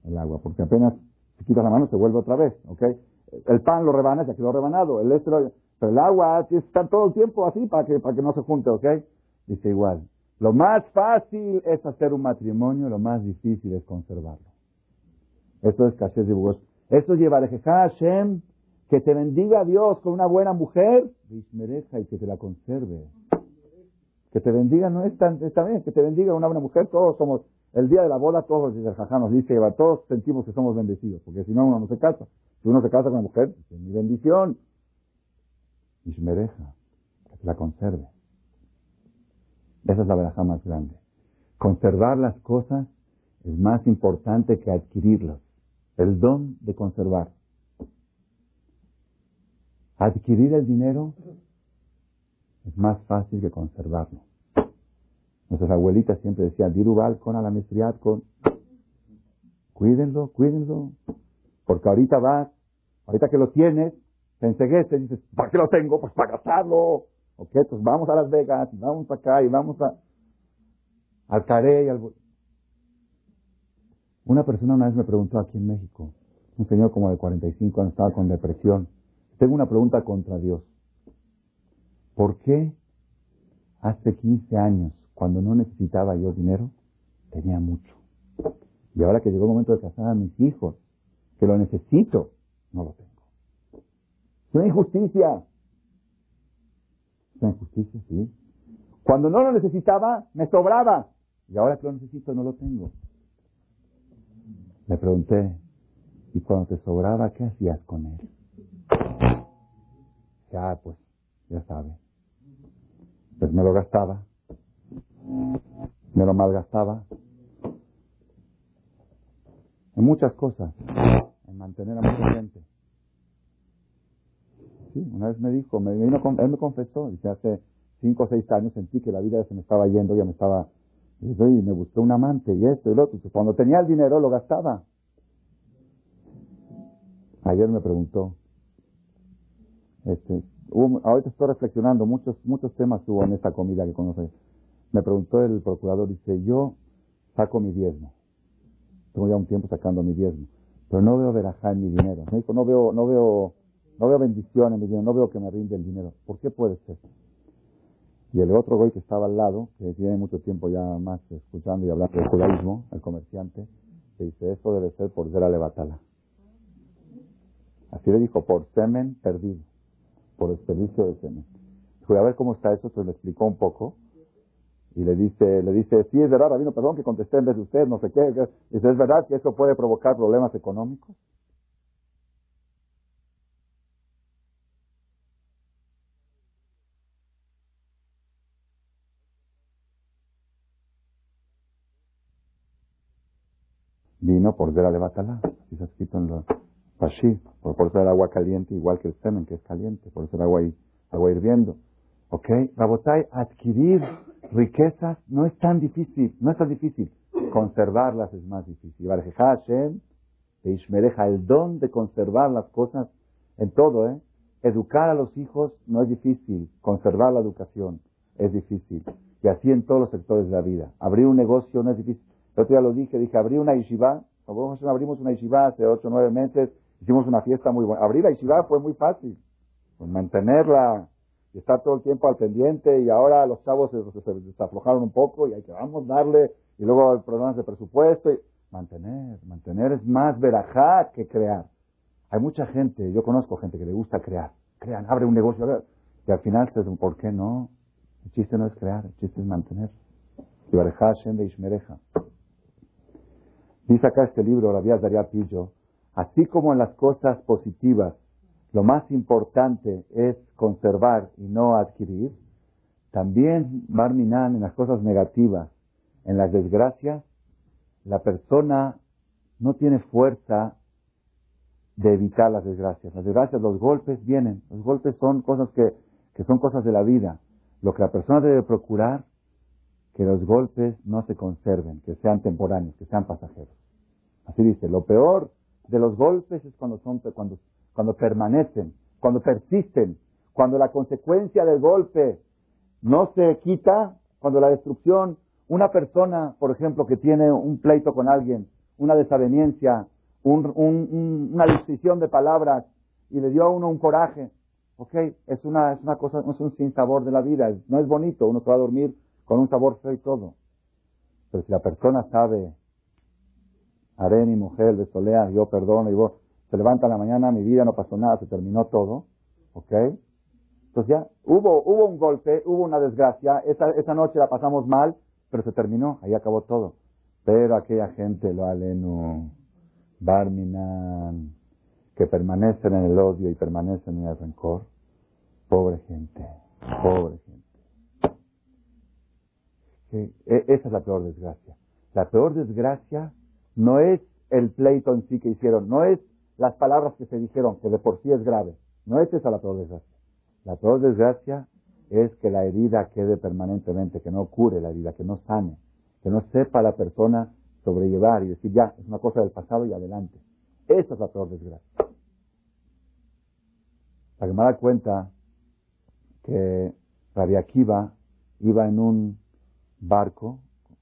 El agua, porque apenas se quita la mano se vuelve otra vez, ¿ok? El pan lo rebanas, ya quedó rebanado, el estro, pero el agua está todo el tiempo así para que, para que no se junte, ¿ok? Dice igual, lo más fácil es hacer un matrimonio, lo más difícil es conservarlo. Esto es Kasher Bugos. Esto lleva a Hashem, que te bendiga Dios con una buena mujer, y que te la conserve. Que te bendiga no es tan, está bien, que te bendiga una buena mujer, todos somos, el día de la boda, todos, el jajá nos dice, todos sentimos que somos bendecidos, porque si no uno no se casa. Si uno se casa con una mujer, es mi bendición. Y su mereja, que la conserve. Esa es la verajá más grande. Conservar las cosas es más importante que adquirirlas. El don de conservar. Adquirir el dinero es más fácil que conservarlo. Nuestras abuelitas siempre decían, dirubal con a la mestriat con. Cuídenlo, cuídenlo. Porque ahorita vas, ahorita que lo tienes, te enseguece, dices, ¿para qué lo tengo? Pues para gastarlo. Ok, pues vamos a Las Vegas, vamos acá y vamos a, al Carey, al... Una persona una vez me preguntó aquí en México, un señor como de 45 años, estaba con depresión. Tengo una pregunta contra Dios. ¿Por qué hace 15 años, cuando no necesitaba yo dinero, tenía mucho? Y ahora que llegó el momento de casar a mis hijos, que lo necesito, no lo tengo. Es una injusticia. Una injusticia, sí. Cuando no lo necesitaba, me sobraba. Y ahora que lo necesito, no lo tengo. Le pregunté, ¿y cuando te sobraba, qué hacías con él? Ya, pues, ya sabes pues me lo gastaba, me lo malgastaba, en muchas cosas, en mantener a mucha gente. Sí, una vez me dijo, me él me confesó, dice, hace cinco o seis años sentí que la vida se me estaba yendo, ya me estaba, y me busqué un amante y esto y lo otro. Cuando tenía el dinero lo gastaba. Ayer me preguntó, este, ahorita estoy reflexionando, muchos, muchos temas hubo en esta comida que conoce. Me preguntó el procurador, dice, yo saco mi diezmo. Tengo ya un tiempo sacando mi diezmo. Pero no veo verajá en mi dinero. Me dijo, no veo, no veo, no veo bendición en no veo que me rinde el dinero. ¿Por qué puede ser? Y el otro güey que estaba al lado, que tiene mucho tiempo ya más escuchando y hablando del judaísmo, el comerciante, se dice, eso debe ser por ser alevatala. Así le dijo, por semen perdido, por desperdicio de semen. Dijo, a ver cómo está eso, se le explicó un poco. Y le dice, le dice, sí, es verdad, Rabino, perdón que contesté en vez de usted, no sé qué. Dice, ¿es verdad que eso puede provocar problemas económicos? Vino por ver a Levatalá, así está escrito en los Pashi, por, por ser agua caliente, igual que el semen, que es caliente, por ser agua, agua hirviendo. ¿Ok? Rabotai, adquirir riquezas no es tan difícil, no es tan difícil. Conservarlas es más difícil. Hashem, Ishmereja, el don de conservar las cosas en todo, ¿eh? Educar a los hijos no es difícil, conservar la educación es difícil. Y así en todos los sectores de la vida. Abrir un negocio no es difícil. El otro día lo dije, dije, abrir una yeshiva, abrimos una yeshiva hace ocho o nueve meses, hicimos una fiesta muy buena. Abrir la yeshiva fue muy fácil. Pues mantenerla, y estar todo el tiempo al pendiente y ahora los chavos se, desaflojaron un poco y hay que vamos darle y luego problemas de presupuesto y mantener, mantener es más verajá que crear. Hay mucha gente, yo conozco gente que le gusta crear, crean, abre un negocio y al final se ¿por qué no? El chiste no es crear, el chiste es mantener. Y Dice acá este libro, Rabia Daria Pillo, así como en las cosas positivas lo más importante es conservar y no adquirir, también Marminan en las cosas negativas, en las desgracias, la persona no tiene fuerza de evitar las desgracias. Las desgracias, los golpes vienen. Los golpes son cosas que son cosas de la vida. Lo que la persona debe procurar, que los golpes no se conserven, que sean temporáneos, que sean pasajeros. Así dice, lo peor de los golpes es cuando son, cuando cuando permanecen, cuando persisten, cuando la consecuencia del golpe no se quita, cuando la destrucción, una persona, por ejemplo, que tiene un pleito con alguien, una desaveniencia, una decisión de palabras y le dio a uno un coraje, ok, es una, es una cosa, es un sinsabor de la vida, no es bonito, uno se va a dormir con un sabor feo y todo. Pero si la persona sabe, haré mi mujer, besolea, yo perdono y vos, se levanta en la mañana, mi vida no pasó nada, se terminó todo, ¿ok? Entonces ya, hubo, hubo un golpe, hubo una desgracia, esa, esa noche la pasamos mal, pero se terminó, ahí acabó todo. Pero aquella gente, lo aleno, Barminan, que permanecen en el odio y permanecen en el rencor, pobre gente, pobre gente. E, esa es la peor desgracia. La peor desgracia no es el pleito en sí que hicieron, no es las palabras que se dijeron, que de por sí es grave. No es esa la peor desgracia. La peor desgracia es que la herida quede permanentemente, que no cure la herida, que no sane, que no sepa la persona sobrellevar y decir, ya, es una cosa del pasado y adelante. Esa es la peor desgracia. La que me da cuenta que Rabia Akiva iba en un barco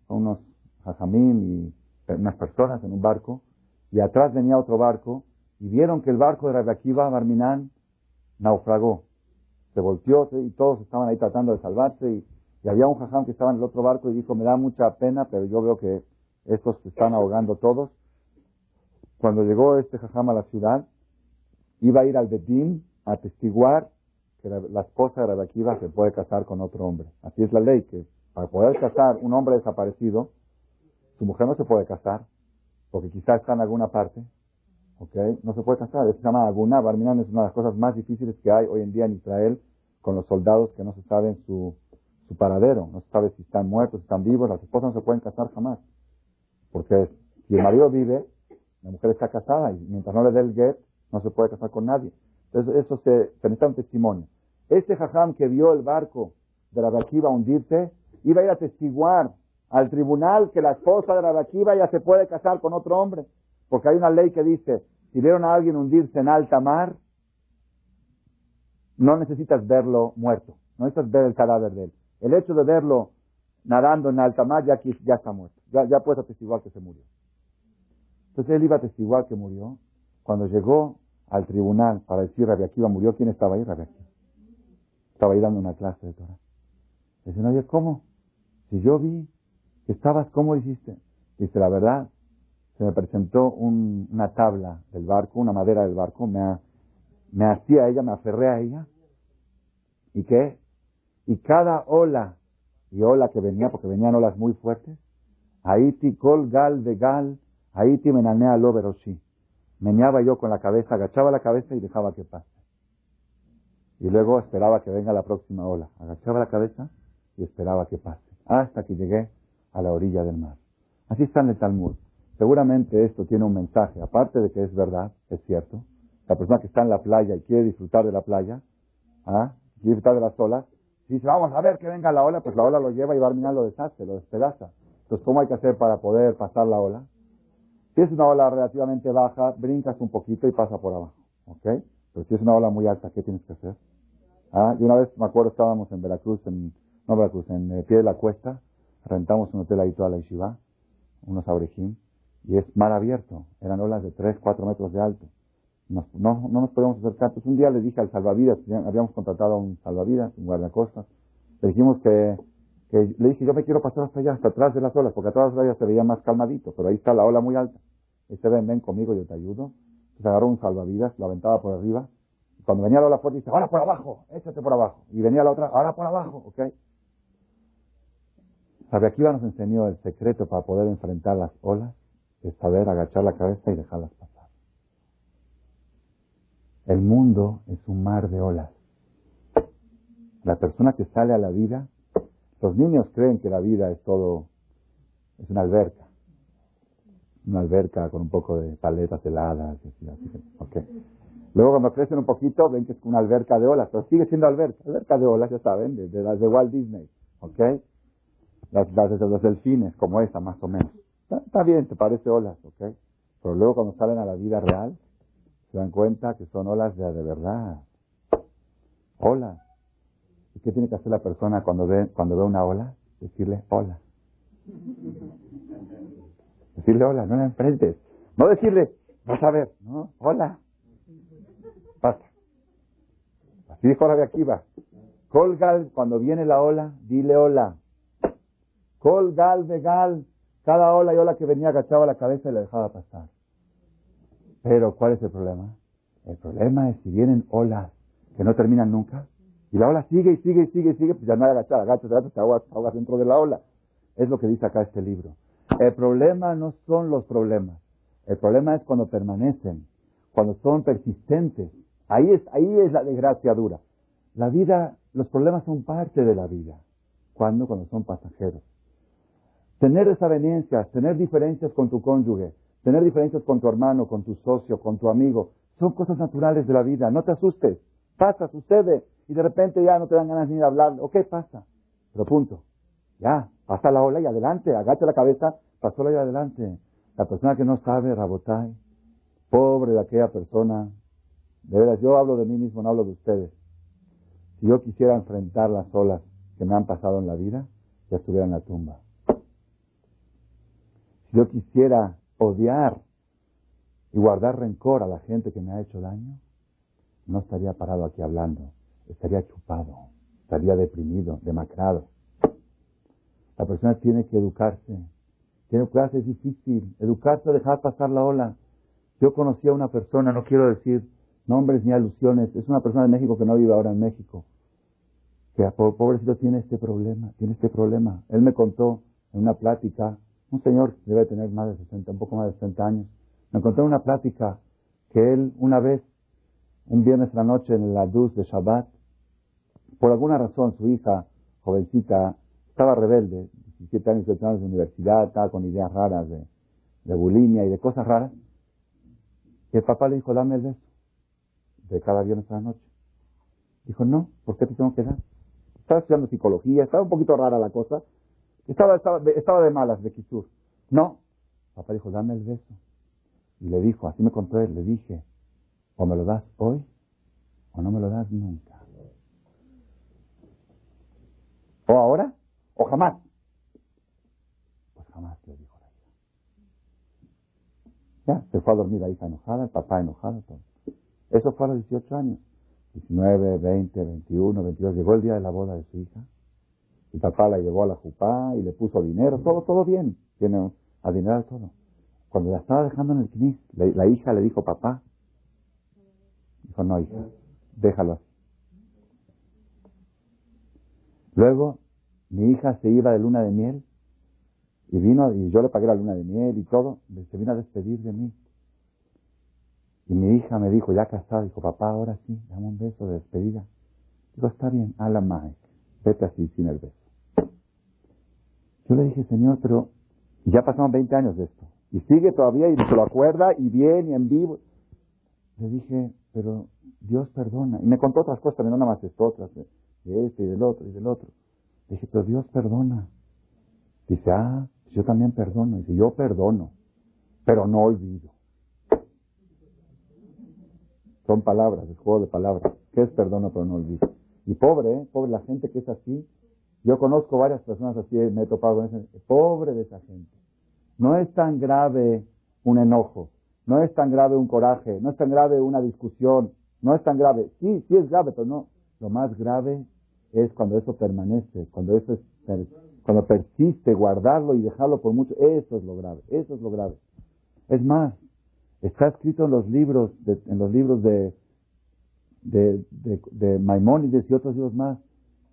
con unos jajamín y unas personas en un barco y atrás venía otro barco y vieron que el barco de Rabbi Akiva, Barminán, naufragó. Se volteó y todos estaban ahí tratando de salvarse y, había un jajam que estaba en el otro barco y dijo, me da mucha pena, pero yo veo que estos se están ahogando todos. Cuando llegó este jajam a la ciudad, iba a ir al Bedín a atestiguar que la, esposa de Rabbi Akiva se puede casar con otro hombre. Así es la ley, que para poder casar un hombre desaparecido, su mujer no se puede casar, porque quizás está en alguna parte, ¿okay? No se puede casar. Eso se llama Aguna. Barminan es una de las cosas más difíciles que hay hoy en día en Israel con los soldados que no se sabe su, su paradero. No se sabe si están muertos, si están vivos. Las esposas no se pueden casar jamás. Porque si el marido vive, la mujer está casada y mientras no le dé el get, no se puede casar con nadie. Entonces, eso se, se necesita un testimonio. Este jajam que vio el barco de la Rakiva hundirse, iba a ir a testiguar al tribunal que la esposa de la Rakiva ya se puede casar con otro hombre. Porque hay una ley que dice, si vieron a alguien hundirse en alta mar, no necesitas verlo muerto, no necesitas ver el cadáver de él. El hecho de verlo nadando en alta mar ya, ya está muerto, ya, ya puedes atestiguar que se murió. Entonces él iba a atestiguar que murió. Cuando llegó al tribunal para decir Rabbi Akiva murió, ¿quién estaba ahí? Rabbi Akiva. Estaba ahí dando una clase de Torah. Dice, no, ¿cómo? Si yo vi que estabas, ¿cómo hiciste? Dice, la verdad, se me presentó una tabla del barco, una madera del barco, me, me hacía a ella, me aferré a ella. ¿Y qué? Y cada ola y ola que venía, porque venían olas muy fuertes, Haiti col gal de gal, Haiti menanea lo veroshi. Meneaba yo con la cabeza, agachaba la cabeza y dejaba que pase. Y luego esperaba que venga la próxima ola. Agachaba la cabeza y esperaba que pase. Hasta que llegué a la orilla del mar. Así está el Talmud. Seguramente esto tiene un mensaje, aparte de que es verdad, es cierto. La persona que está en la playa y quiere disfrutar de la playa, ¿ah? quiere disfrutar de las olas, si dice, vamos a ver que venga la ola, pues la ola lo lleva y Barminan lo deshace, lo despedaza. Entonces, ¿cómo hay que hacer para poder pasar la ola? Si es una ola relativamente baja, brincas un poquito y pasa por abajo, ¿ok? Pero si es una ola muy alta, ¿qué tienes que hacer? Ah, y una vez, me acuerdo, estábamos en Veracruz, en, no Veracruz, en el pie de la cuesta, rentamos un hotel ahí toda la Ishiva, unos abrejim, y es mar abierto. Eran olas de 3, 4 metros de alto. no, no nos podíamos acercar. Entonces un día le dije al salvavidas, habíamos contratado a un salvavidas, un guardacostas, le dijimos que, le dije, yo me quiero pasar hasta allá, hasta atrás de las olas, porque atrás de las olas se veía más calmadito, pero ahí está la ola muy alta. Ese ven, ven conmigo, yo te ayudo. Entonces agarró un salvavidas, lo aventaba por arriba. cuando venía la ola fuerte, dice, ahora por abajo, échate por abajo. Y venía la otra, ahora por abajo, ¿ok? Aquí nos enseñó el secreto para poder enfrentar las olas es saber agachar la cabeza y dejarlas pasar. El mundo es un mar de olas. La persona que sale a la vida, los niños creen que la vida es todo, es una alberca. Una alberca con un poco de paletas heladas. Okay. Luego cuando crecen un poquito ven que es una alberca de olas, pero sigue siendo alberca. Alberca de olas, ya saben, de, las de Walt Disney. ¿Ok? Las, las de los delfines, como esa más o menos. Está, bien, te parece olas, ¿ok? Pero luego cuando salen a la vida real, se dan cuenta que son olas de, de verdad. Olas. ¿Y qué tiene que hacer la persona cuando ve, cuando ve una ola? Decirle hola. Decirle hola, no la enfrentes. No decirle, vas a ver, no, hola. Basta. Así dijo la de aquí va. Colgal, cuando viene la ola, dile hola. De gal, cada ola y ola que venía agachaba la cabeza y la dejaba pasar. Pero, ¿cuál es el problema? El problema es si vienen olas que no terminan nunca, y la ola sigue y sigue y sigue y sigue, pues ya no hay agachar, agachas, agachas, te ahogas, ahogas dentro de la ola. Es lo que dice acá este libro. El problema no son los problemas. El problema es cuando permanecen, cuando son persistentes. Ahí es, ahí es la desgracia dura. La vida, los problemas son parte de la vida. ¿Cuándo? Cuando son pasajeros. Tener desavenencias, tener diferencias con tu cónyuge, tener diferencias con tu hermano, con tu socio, con tu amigo, son cosas naturales de la vida. No te asustes. Pasa, sucede. Y de repente ya no te dan ganas ni de hablar. ¿O qué pasa? Pero punto. Ya, pasa la ola y adelante. Agacha la cabeza, pasó la y adelante. La persona que no sabe, Rabotai, pobre de aquella persona. De veras, yo hablo de mí mismo, no hablo de ustedes. Si yo quisiera enfrentar las olas que me han pasado en la vida, ya estuviera en la tumba. Yo quisiera odiar y guardar rencor a la gente que me ha hecho daño, no estaría parado aquí hablando, estaría chupado, estaría deprimido, demacrado. La persona tiene que educarse. Tiene que educarse, es difícil. Educarse, dejar pasar la ola. Yo conocí a una persona, no quiero decir nombres ni alusiones, es una persona de México que no vive ahora en México, que pobrecito tiene este problema, tiene este problema. Él me contó en una plática un señor debe tener más de 60, un poco más de 60 años, me encontré una plática que él una vez, un viernes en la noche en la luz de Shabbat, por alguna razón su hija, jovencita, estaba rebelde, 17 años, 18 años de universidad, estaba con ideas raras de, de bulimia y de cosas raras, y el papá le dijo, dame el beso. de cada viernes a la noche. Dijo, no, ¿por qué te tengo que dar? Estaba estudiando psicología, estaba un poquito rara la cosa. Estaba, estaba, estaba de malas, de Kisur. No. Papá dijo, dame el beso. Y le dijo, así me contó él, le dije, o me lo das hoy o no me lo das nunca. O ahora o jamás. Pues jamás le dijo la hija. Ya, se fue a dormir la hija enojada, el papá enojado, todo. Eso fue a los 18 años. 19, 20, 21, 22. Llegó el día de la boda de su hija. Y papá la llevó a la jupá y le puso dinero, todo, todo bien. Tiene adinerar todo. Cuando la estaba dejando en el knis, la, hija le dijo, papá. Dijo, no, hija, déjalo así. Luego, mi hija se iba de luna de miel y vino, y yo le pagué la luna de miel y todo, se vino a despedir de mí. Y mi hija me dijo, ya casada, dijo, papá, ahora sí, dame un beso de despedida. Digo, está bien, a la vete así sin el beso. Yo le dije, Señor, pero ya pasaron 20 años de esto. Y sigue todavía y se lo acuerda y bien y en vivo. Le dije, pero Dios perdona. Y me contó otras cosas, no nada más esto, otras, de este y del otro y del otro. Le dije, pero Dios perdona. Dice, ah, yo también perdono. Dice, yo perdono, pero no olvido. Son palabras, es juego de palabras. ¿Qué es perdono pero no olvido? Y pobre, ¿eh? pobre la gente que es así. Yo conozco varias personas así, me he topado con ese. Pobre de esa gente. No es tan grave un enojo, no es tan grave un coraje, no es tan grave una discusión, no es tan grave. Sí, sí es grave, pero no. Lo más grave es cuando eso permanece, cuando eso es, cuando persiste, guardarlo y dejarlo por mucho. Eso es lo grave, eso es lo grave. Es más, Está escrito en los libros, de, en los libros de, de, de, Maimónides y otros libros más.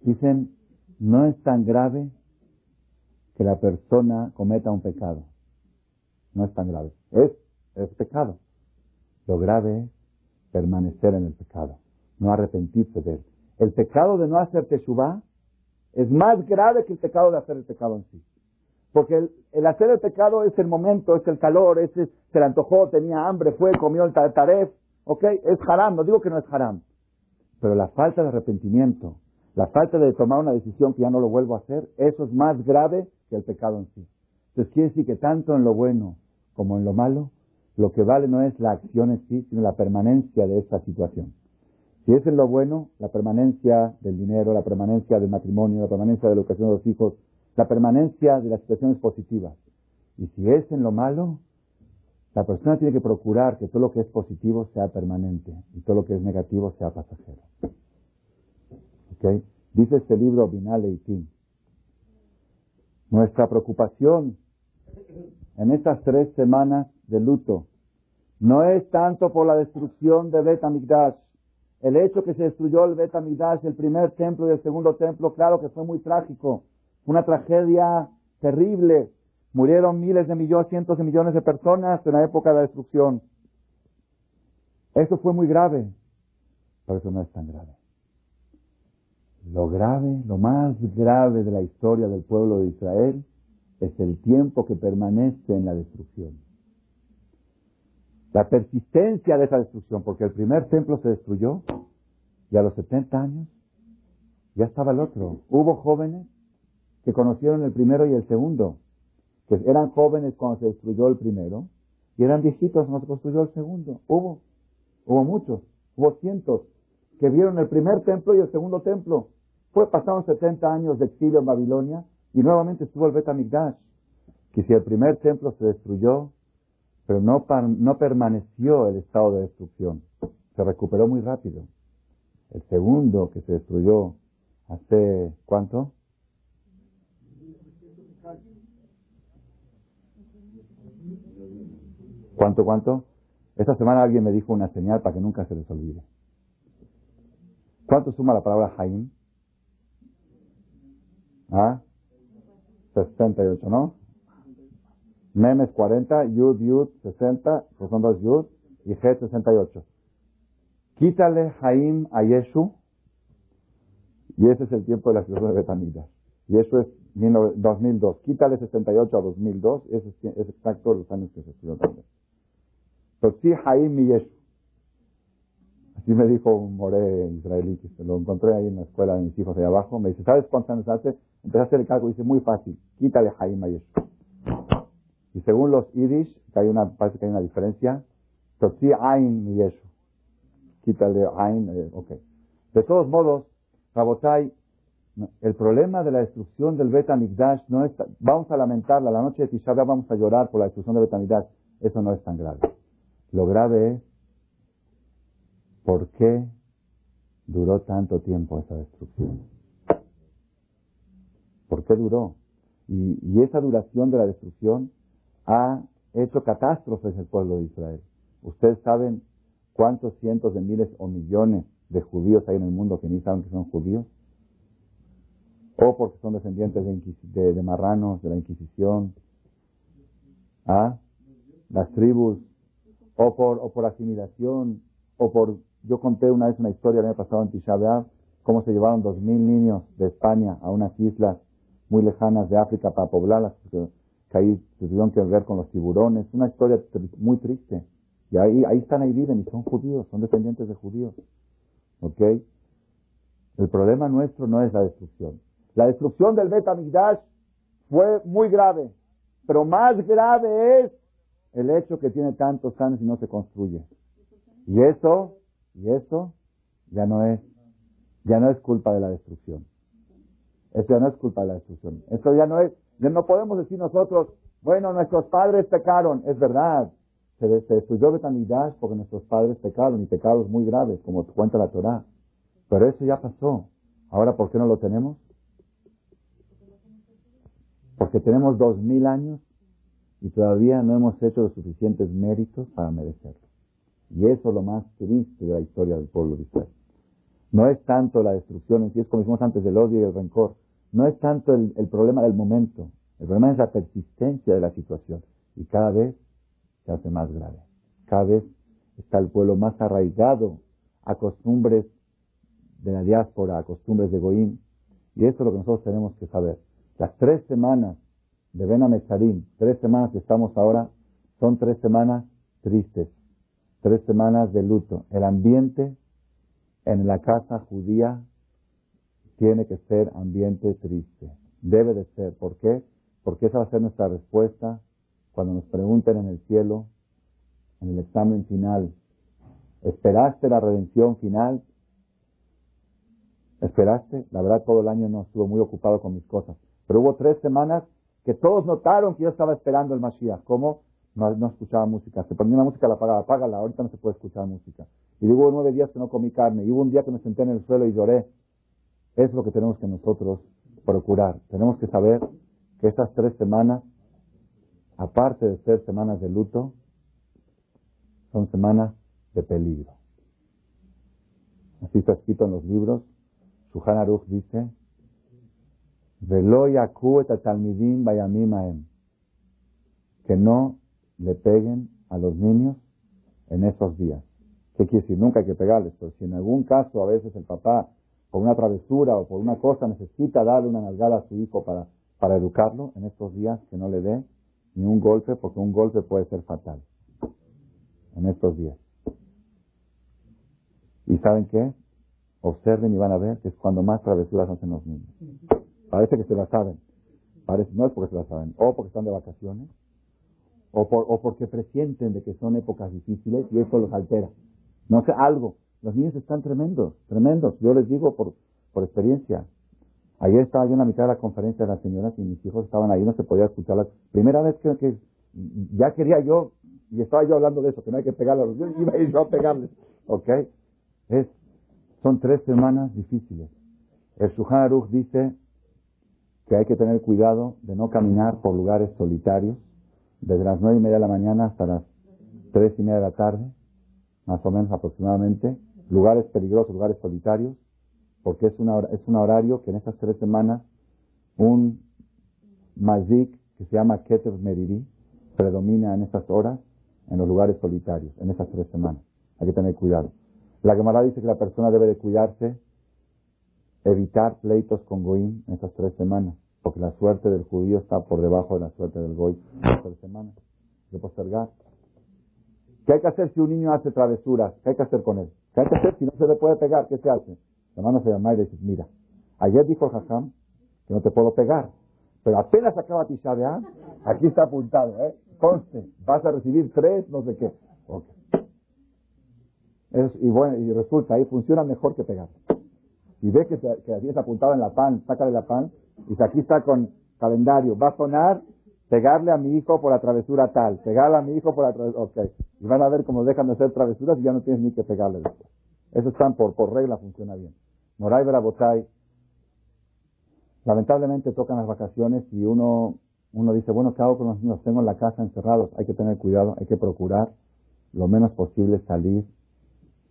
Dicen, no es tan grave que la persona cometa un pecado. No es tan grave. Es, es pecado. Lo grave es permanecer en el pecado, no arrepentirse de él. El pecado de no hacer teshuvah es más grave que el pecado de hacer el pecado en sí. Porque el, hacer el pecado es el momento, es el calor, es, se le antojó, tenía hambre, fue, comió el taref, ¿ok? Es haram, no digo que no es haram. Pero la falta de arrepentimiento, la falta de tomar una decisión que ya no lo vuelvo a hacer, eso es más grave que el pecado en sí. Entonces quiere decir que tanto en lo bueno como en lo malo, lo que vale no es la acción en sí, sino la permanencia de esa situación. Si es en lo bueno, la permanencia del dinero, la permanencia del matrimonio, la permanencia de la educación de los hijos, la permanencia de las situaciones positivas. Y si es en lo malo, la persona tiene que procurar que todo lo que es positivo sea permanente y todo lo que es negativo sea pasajero. Dice este libro Binal Eitim. Nuestra preocupación en estas tres semanas de luto no es tanto por la destrucción de Bet El hecho que se destruyó el Bet el primer templo y el segundo templo, claro que fue muy trágico una tragedia terrible. Murieron miles de millones, cientos de millones de personas en la época de la destrucción. Eso fue muy grave, pero eso no es tan grave. Lo grave, lo más grave de la historia del pueblo de Israel es el tiempo que permanece en la destrucción. La persistencia de esa destrucción, porque el primer templo se destruyó y a los 70 años ya estaba el otro. Hubo jóvenes que conocieron el primero y el segundo. Pues eran jóvenes cuando se destruyó el primero y eran viejitos cuando se construyó el segundo. Hubo, hubo muchos, hubo cientos que vieron el primer templo y el segundo templo. Fue, pasaron 70 años de exilio en Babilonia y nuevamente estuvo el Betamigdash. Que si el primer templo se destruyó, pero no, no permaneció el estado de destrucción, se recuperó muy rápido. El segundo que se destruyó hace, ¿cuánto? ¿Cuánto, cuánto? Esta semana alguien me dijo una señal para que nunca se les olvide. ¿Cuánto suma la palabra Jaim? ¿Ah? 68, ¿no? Memes 40, Yud, Yud 60, pues son dos Yud, y G 68. Quítale Jaim a Yeshu, y ese es el tiempo de la situación de Betamigdash. Y eso es 2002. Quítale 68 a 2002, ese es, exacto los años que se estudió también. Así Así me dijo un moré israelí, que lo encontré ahí en la escuela de mis hijos de abajo. Me dice, ¿sabes cuántos años hace? Empecé a el cálculo y dice, muy fácil, quítale Jaim Y según los Yiddish, que hay una, parece que hay una diferencia, Totzi Ain y Yeshu. Quítale Ain, eh, ok. De todos modos, Rabotai, el problema de la destrucción del Bet no es, vamos a lamentarla, la noche de Tisha vamos a llorar por la destrucción del Bet eso no es tan grave. Lo grave es ¿Por qué duró tanto tiempo esa destrucción? ¿Por qué duró? Y, esa duración de la destrucción ha hecho catástrofes en el pueblo de Israel. Ustedes saben cuántos cientos de miles o millones de judíos hay en el mundo que ni saben que son judíos. O porque son descendientes de, marranos, de la Inquisición. ¿Ah? Las tribus. O por, o por asimilación. O por yo conté una vez una historia el año pasado en Tisha cómo se llevaron dos mil niños de España a unas islas muy lejanas de África para poblarlas, que, ahí tuvieron que ver con los tiburones. Una historia muy triste. Y ahí, ahí están, ahí viven y son judíos, son descendientes de judíos. ¿Ok? El problema nuestro no es la destrucción. La destrucción del Bet fue muy grave, pero más grave es el hecho que tiene tantos años y no se construye. Y eso y eso ya no es, ya no es culpa de la destrucción. Eso ya no es culpa de la destrucción. Eso ya no es, ya no podemos decir nosotros, bueno, nuestros padres pecaron. Es verdad. Se, se destruyó Betanidash porque nuestros padres pecaron y pecados muy graves, como cuenta la Torah. Pero eso ya pasó. Ahora, ¿por qué no lo tenemos? Porque tenemos dos mil años y todavía no hemos hecho los suficientes méritos para merecerlo. Y eso es lo más triste de la historia del pueblo de Israel. No es tanto la destrucción en sí, es como dijimos antes del odio y el rencor. No es tanto el, problema del momento. El problema es la persistencia de la situación. Y cada vez se hace más grave. Cada vez está el pueblo más arraigado a costumbres de la diáspora, a costumbres de Goim. Y eso es lo que nosotros tenemos que saber. Las tres semanas de Ben tres semanas que estamos ahora, son tres semanas tristes tres semanas de luto. El ambiente en la casa judía tiene que ser ambiente triste. Debe de ser. ¿Por qué? Porque esa va a ser nuestra respuesta cuando nos pregunten en el cielo, en el examen final, ¿esperaste la redención final? ¿Esperaste? La verdad todo el año no estuve muy ocupado con mis cosas. Pero hubo tres semanas que todos notaron que yo estaba esperando el Mashiach. ¿Cómo? no, escuchaba música. Se ponía una música, la apagaba, apágala, ahorita no se puede escuchar música. Y hubo nueve días que no comí carne, y hubo un día que me senté en el suelo y lloré. Es lo que tenemos que nosotros procurar. Tenemos que saber que esas tres semanas, aparte de ser semanas de luto, son semanas de peligro. Así está escrito en los libros. Shuhan Aruch dice, Velo que no le peguen a los niños en esos días. ¿Qué quiere decir? Nunca hay que pegarles, pero si en algún caso a veces el papá, por una travesura o por una cosa, necesita darle una nalgada a su hijo para, para educarlo, en estos días que no le dé ni un golpe, porque un golpe puede ser fatal. En estos días. ¿Y saben qué? Observen y van a ver que es cuando más travesuras hacen los niños. Parece que se la saben. Parece, no es porque se la saben, o porque están de vacaciones, o, por, o porque presienten de que son épocas difíciles y eso los altera. No sé, algo. Los niños están tremendos, tremendos. Yo les digo por, por experiencia. Ayer estaba yo en la mitad de la conferencia de las señoras y mis hijos estaban ahí, no se podía escuchar. La primera vez que, ya quería yo, y estaba yo hablando de eso, que no hay que pegarle a los niños, iba a ir yo a pegarles. ¿Ok? Es, son tres semanas difíciles. El Aruch dice que hay que tener cuidado de no caminar por lugares solitarios, desde las nueve y media de la mañana hasta las tres y media de la tarde, más o menos aproximadamente, lugares peligrosos, lugares solitarios, porque es, una, es un horario que en estas tres semanas un mazik que se llama Keter Meriri predomina en estas horas en los lugares solitarios, en estas tres semanas. Hay que tener cuidado. La Gemara dice que la persona debe de cuidarse, evitar pleitos con Goim en estas tres semanas porque la suerte del judío está por debajo de la suerte del goy por semana. De postergar. ¿Qué hay que hacer si un niño hace travesuras? ¿Qué hay que hacer con él? ¿Qué hay que hacer si no se le puede pegar? ¿Qué se hace? La mano se llama y le dice, mira, ayer dijo Jajam que no te puedo pegar, pero apenas acaba Tisha B'Av, aquí está apuntado, ¿eh? Conste, vas a recibir tres, no sé qué. y bueno, y resulta, ahí funciona mejor que pegar. Y ve que, que así es apuntado en la pan, sácale la pan, y aquí está con calendario, va a sonar pegarle a mi hijo por la travesura tal, pegarle a mi hijo por la travesura, ok. Y van a ver cómo dejan de hacer travesuras y ya no tienes ni que pegarle después. Eso están por, por regla, funciona bien. Moray Verabotay, lamentablemente tocan las vacaciones y uno, uno dice, bueno, ¿qué hago con los niños? Tengo en la casa encerrados, hay que tener cuidado, hay que procurar lo menos posible salir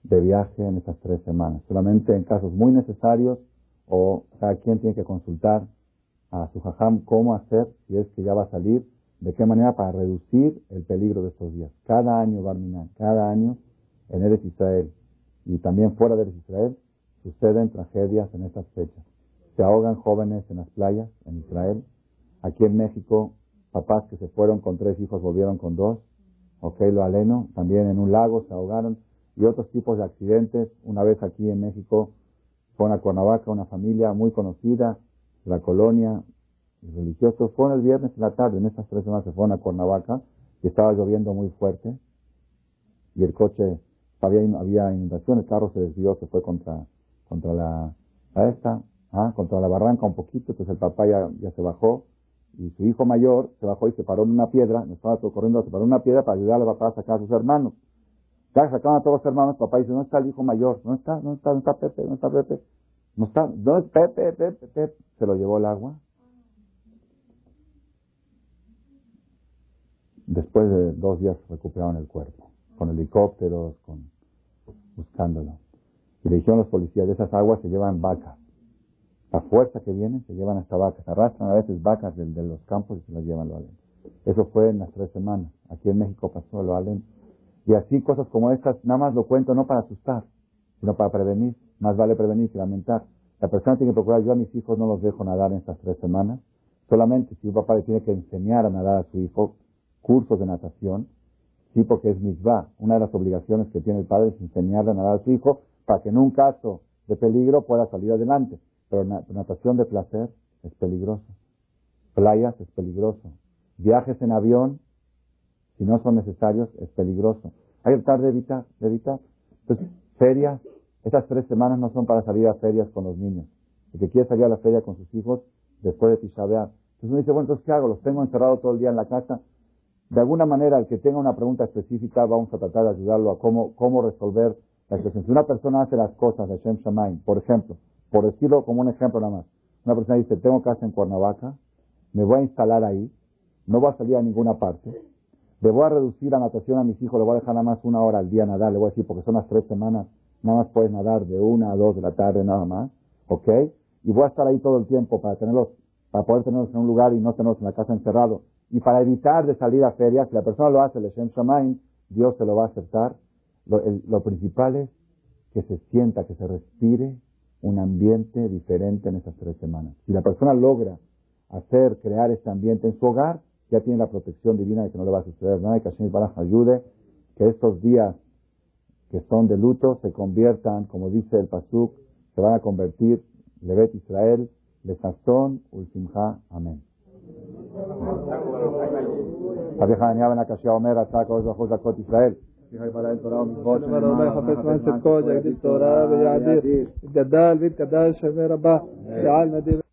de viaje en estas tres semanas. Solamente en casos muy necesarios o cada quien tiene que consultar a su jajam cómo hacer si es que ya va a salir, de qué manera para reducir el peligro de estos días. Cada año, Barminan, cada año en Eres Israel y también fuera de Eres Israel suceden tragedias en estas fechas. Se ahogan jóvenes en las playas en Israel. Aquí en México, papás que se fueron con tres hijos volvieron con dos. Ok, lo aleno. También en un lago se ahogaron. Y otros tipos de accidentes. Una vez aquí en México, fue a Cuernavaca una familia muy conocida la colonia, religiosos. Fueron el viernes en la tarde, en estas tres semanas se fueron a Cuernavaca y estaba lloviendo muy fuerte. Y el coche, había, había inundación, el carro se desvió, se fue contra, contra la, a esta, ¿ah? contra la barranca un poquito, entonces el papá ya, ya se bajó y su hijo mayor se bajó y se paró en una piedra, no estaba corriendo, se paró en una piedra para ayudar al papá a sacar a sus hermanos. Ya sacaban a todos los hermanos, papá dice, ¿dónde está el hijo mayor? ¿Dónde está? ¿Dónde está? ¿Dónde está Pepe? ¿Dónde está Pepe? No está, ¿dónde está Pepe? Pepe, Pepe? Se lo llevó el agua. Después de dos días recuperaron el cuerpo, con helicópteros, con buscándolo. Y le dijeron los policías, de esas aguas se llevan vacas. La fuerza que viene se llevan hasta vacas. Arrastran a veces vacas de, los campos y se las llevan lo allen. Eso fue en las tres semanas. Aquí en México pasó lo allen. Y así cosas como estas, nada más lo cuento no para asustar, sino para prevenir. Más vale prevenir que lamentar. La persona tiene que procurar, yo a mis hijos no los dejo nadar en estas tres semanas. Solamente si un papá le tiene que enseñar a nadar a su hijo, cursos de natación, sí, porque es misbah. Una de las obligaciones que tiene el padre es enseñarle a nadar a su hijo para que en un caso de peligro pueda salir adelante. Pero natación de placer es peligroso. Playas es peligroso. Viajes en avión, si no son necesarios, es peligroso. Hay que tratar de evitar, de evitar. Entonces, ferias, esas tres semanas no son para salir a ferias con los niños. El que quiere salir a la feria con sus hijos después de Tisha Entonces uno dice, bueno, entonces ¿qué hago? ¿Los tengo encerrados todo el día en la casa? De alguna manera, el que tenga una pregunta específica, vamos a tratar de ayudarlo a cómo, cómo resolver la situación. Si una persona hace las cosas de Shem Shamaim, por ejemplo, por decirlo como un ejemplo nada más, una persona dice, tengo casa en Cuernavaca, me voy a instalar ahí, no voy a salir a ninguna parte, le voy a reducir la natación a mis hijos, le voy a dejar nada más una hora al día nadar, le voy a decir, porque son las tres semanas, nada más puedes nadar de una a dos de la tarde nada más, ¿ok? Y voy a estar ahí todo el tiempo para tenerlos, para poder tenerlos en un lugar y no tenerlos en la casa encerrado. Y para evitar de salir a ferias, si la persona lo hace, el Shem Shamaim, Dios se lo va a aceptar. Lo, lo principal es que se sienta, que se respire un ambiente diferente en esas tres semanas. Si la persona logra hacer, crear este ambiente en su hogar, ya tiene la protección divina de que no le va a suceder nada y que Hashem Baraj ayude que estos días que son de luto se conviertan, como dice el Pasuk, se van a convertir, Levet Israel, Lesazón, Ulsimha, Amén. רבי חנניה בן הקשיא אומר, עשה הקדוש ברוך הוא זכות ישראל. גדל והתקדש, שומר הבא, ועל נדיב